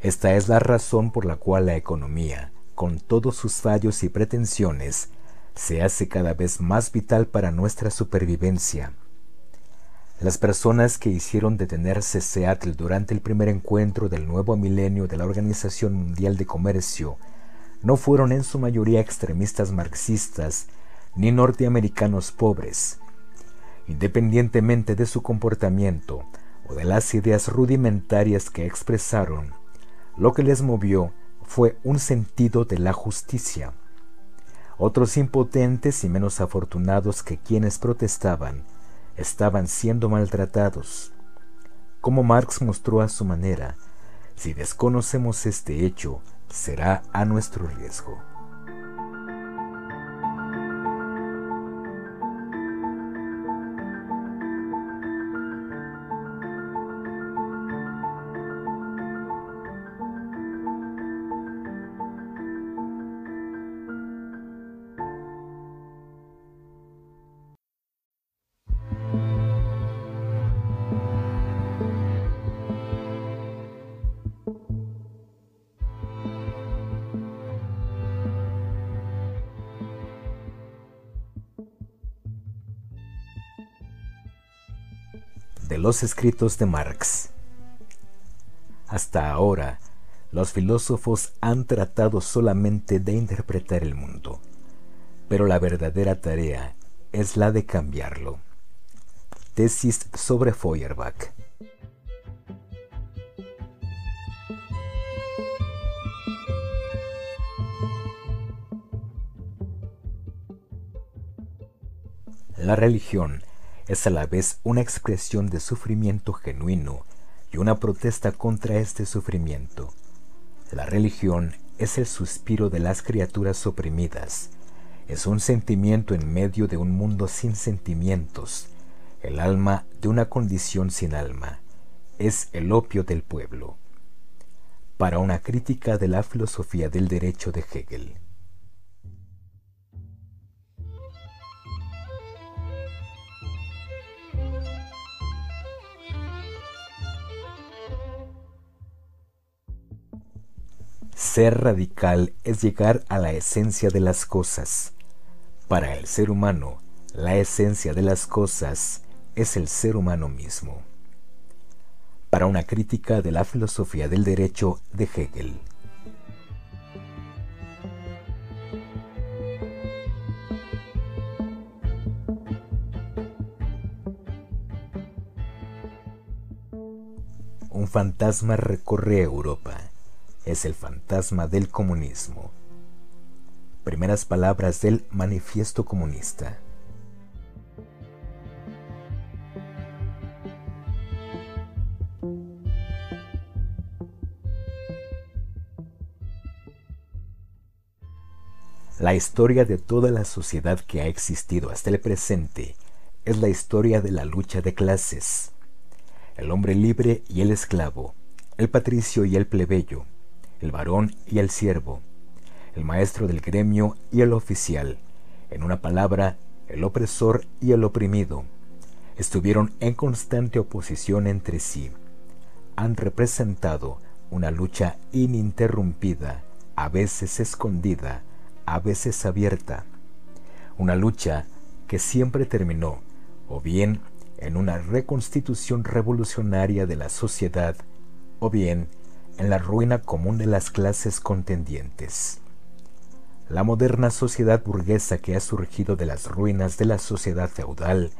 Esta es la razón por la cual la economía, con todos sus fallos y pretensiones, se hace cada vez más vital para nuestra supervivencia. Las personas que hicieron detenerse Seattle durante el primer encuentro del nuevo milenio de la Organización Mundial de Comercio no fueron en su mayoría extremistas marxistas, ni norteamericanos pobres. Independientemente de su comportamiento o de las ideas rudimentarias que expresaron, lo que les movió fue un sentido de la justicia. Otros impotentes y menos afortunados que quienes protestaban estaban siendo maltratados. Como Marx mostró a su manera, si desconocemos este hecho, será a nuestro riesgo. Los escritos de Marx. Hasta ahora, los filósofos han tratado solamente de interpretar el mundo, pero la verdadera tarea es la de cambiarlo. Tesis sobre Feuerbach. La religión es a la vez una expresión de sufrimiento genuino y una protesta contra este sufrimiento. La religión es el suspiro de las criaturas oprimidas, es un sentimiento en medio de un mundo sin sentimientos, el alma de una condición sin alma, es el opio del pueblo. Para una crítica de la filosofía del derecho de Hegel. Ser radical es llegar a la esencia de las cosas. Para el ser humano, la esencia de las cosas es el ser humano mismo. Para una crítica de la filosofía del derecho de Hegel. un fantasma recorre Europa. Es el fantasma del comunismo. Primeras palabras del Manifiesto Comunista. La historia de toda la sociedad que ha existido hasta el presente es la historia de la lucha de clases. El hombre libre y el esclavo, el patricio y el plebeyo, el varón y el siervo, el maestro del gremio y el oficial, en una palabra, el opresor y el oprimido, estuvieron en constante oposición entre sí. Han representado una lucha ininterrumpida, a veces escondida, a veces abierta, una lucha que siempre terminó o bien en una reconstitución revolucionaria de la sociedad o bien en la ruina común de las clases contendientes. La moderna sociedad burguesa que ha surgido de las ruinas de la sociedad feudal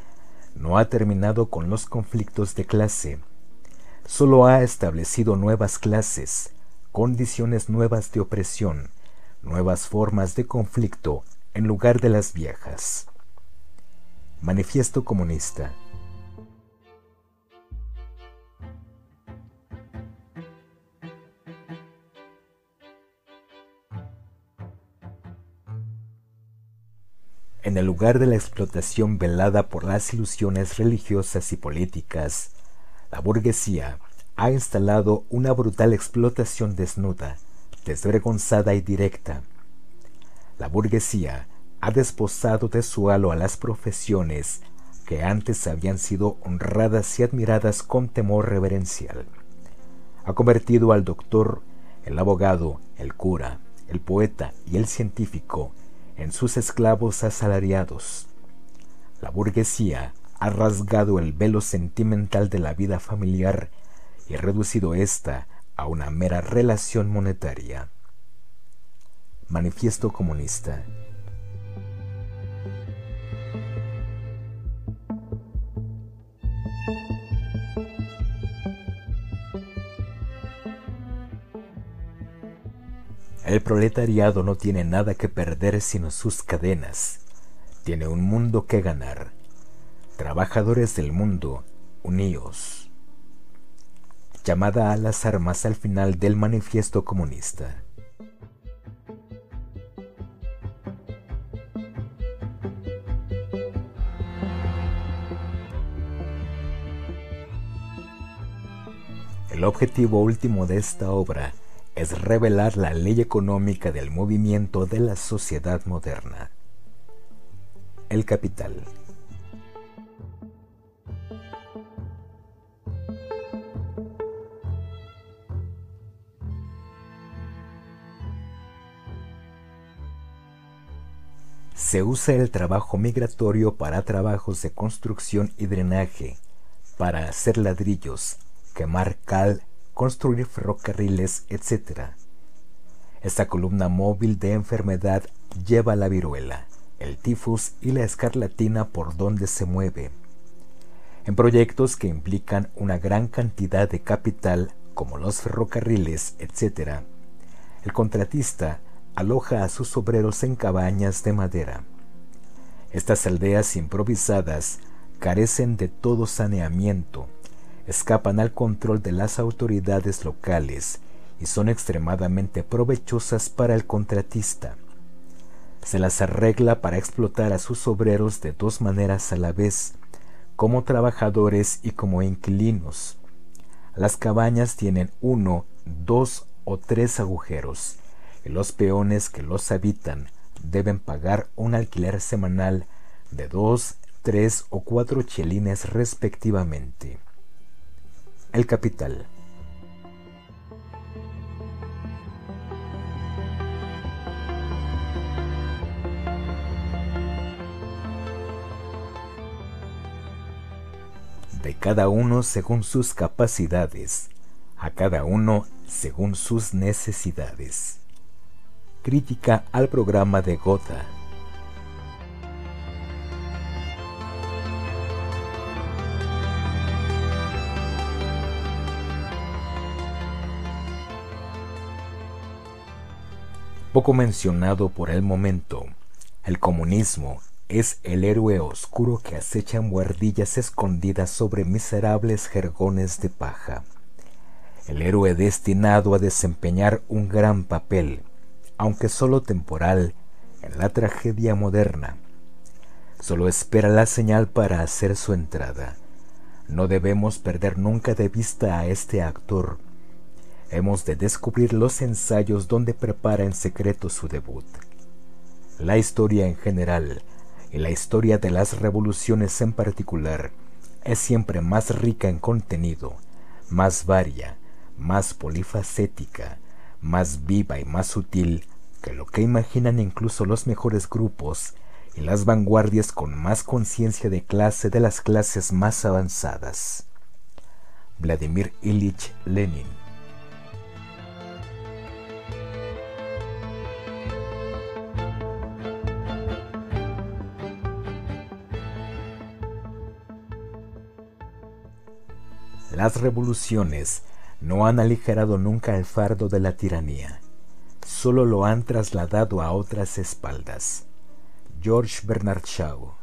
no ha terminado con los conflictos de clase, solo ha establecido nuevas clases, condiciones nuevas de opresión, nuevas formas de conflicto en lugar de las viejas. Manifiesto Comunista. En el lugar de la explotación velada por las ilusiones religiosas y políticas, la burguesía ha instalado una brutal explotación desnuda desvergonzada y directa. La burguesía ha desposado de su halo a las profesiones que antes habían sido honradas y admiradas con temor reverencial. Ha convertido al doctor, el abogado, el cura, el poeta y el científico en sus esclavos asalariados. La burguesía ha rasgado el velo sentimental de la vida familiar y reducido ésta a una mera relación monetaria. Manifiesto Comunista. El proletariado no tiene nada que perder sino sus cadenas. Tiene un mundo que ganar. Trabajadores del mundo, uníos llamada a las armas al final del manifiesto comunista. El objetivo último de esta obra es revelar la ley económica del movimiento de la sociedad moderna. El capital. Se usa el trabajo migratorio para trabajos de construcción y drenaje, para hacer ladrillos, quemar cal, construir ferrocarriles, etc. Esta columna móvil de enfermedad lleva la viruela, el tifus y la escarlatina por donde se mueve. En proyectos que implican una gran cantidad de capital, como los ferrocarriles, etc., el contratista aloja a sus obreros en cabañas de madera. Estas aldeas improvisadas carecen de todo saneamiento, escapan al control de las autoridades locales y son extremadamente provechosas para el contratista. Se las arregla para explotar a sus obreros de dos maneras a la vez, como trabajadores y como inquilinos. Las cabañas tienen uno, dos o tres agujeros y los peones que los habitan deben pagar un alquiler semanal de dos, tres o cuatro chelines respectivamente. El capital. De cada uno según sus capacidades, a cada uno según sus necesidades crítica al programa de Gotha. Poco mencionado por el momento, el comunismo es el héroe oscuro que acecha en guardillas escondidas sobre miserables jergones de paja. El héroe destinado a desempeñar un gran papel, aunque solo temporal, en la tragedia moderna. Solo espera la señal para hacer su entrada. No debemos perder nunca de vista a este actor. Hemos de descubrir los ensayos donde prepara en secreto su debut. La historia en general y la historia de las revoluciones en particular es siempre más rica en contenido, más varia, más polifacética, más viva y más sutil que lo que imaginan incluso los mejores grupos y las vanguardias con más conciencia de clase de las clases más avanzadas. Vladimir Ilich Lenin Las revoluciones no han aligerado nunca el fardo de la tiranía, solo lo han trasladado a otras espaldas. George Bernard Shaw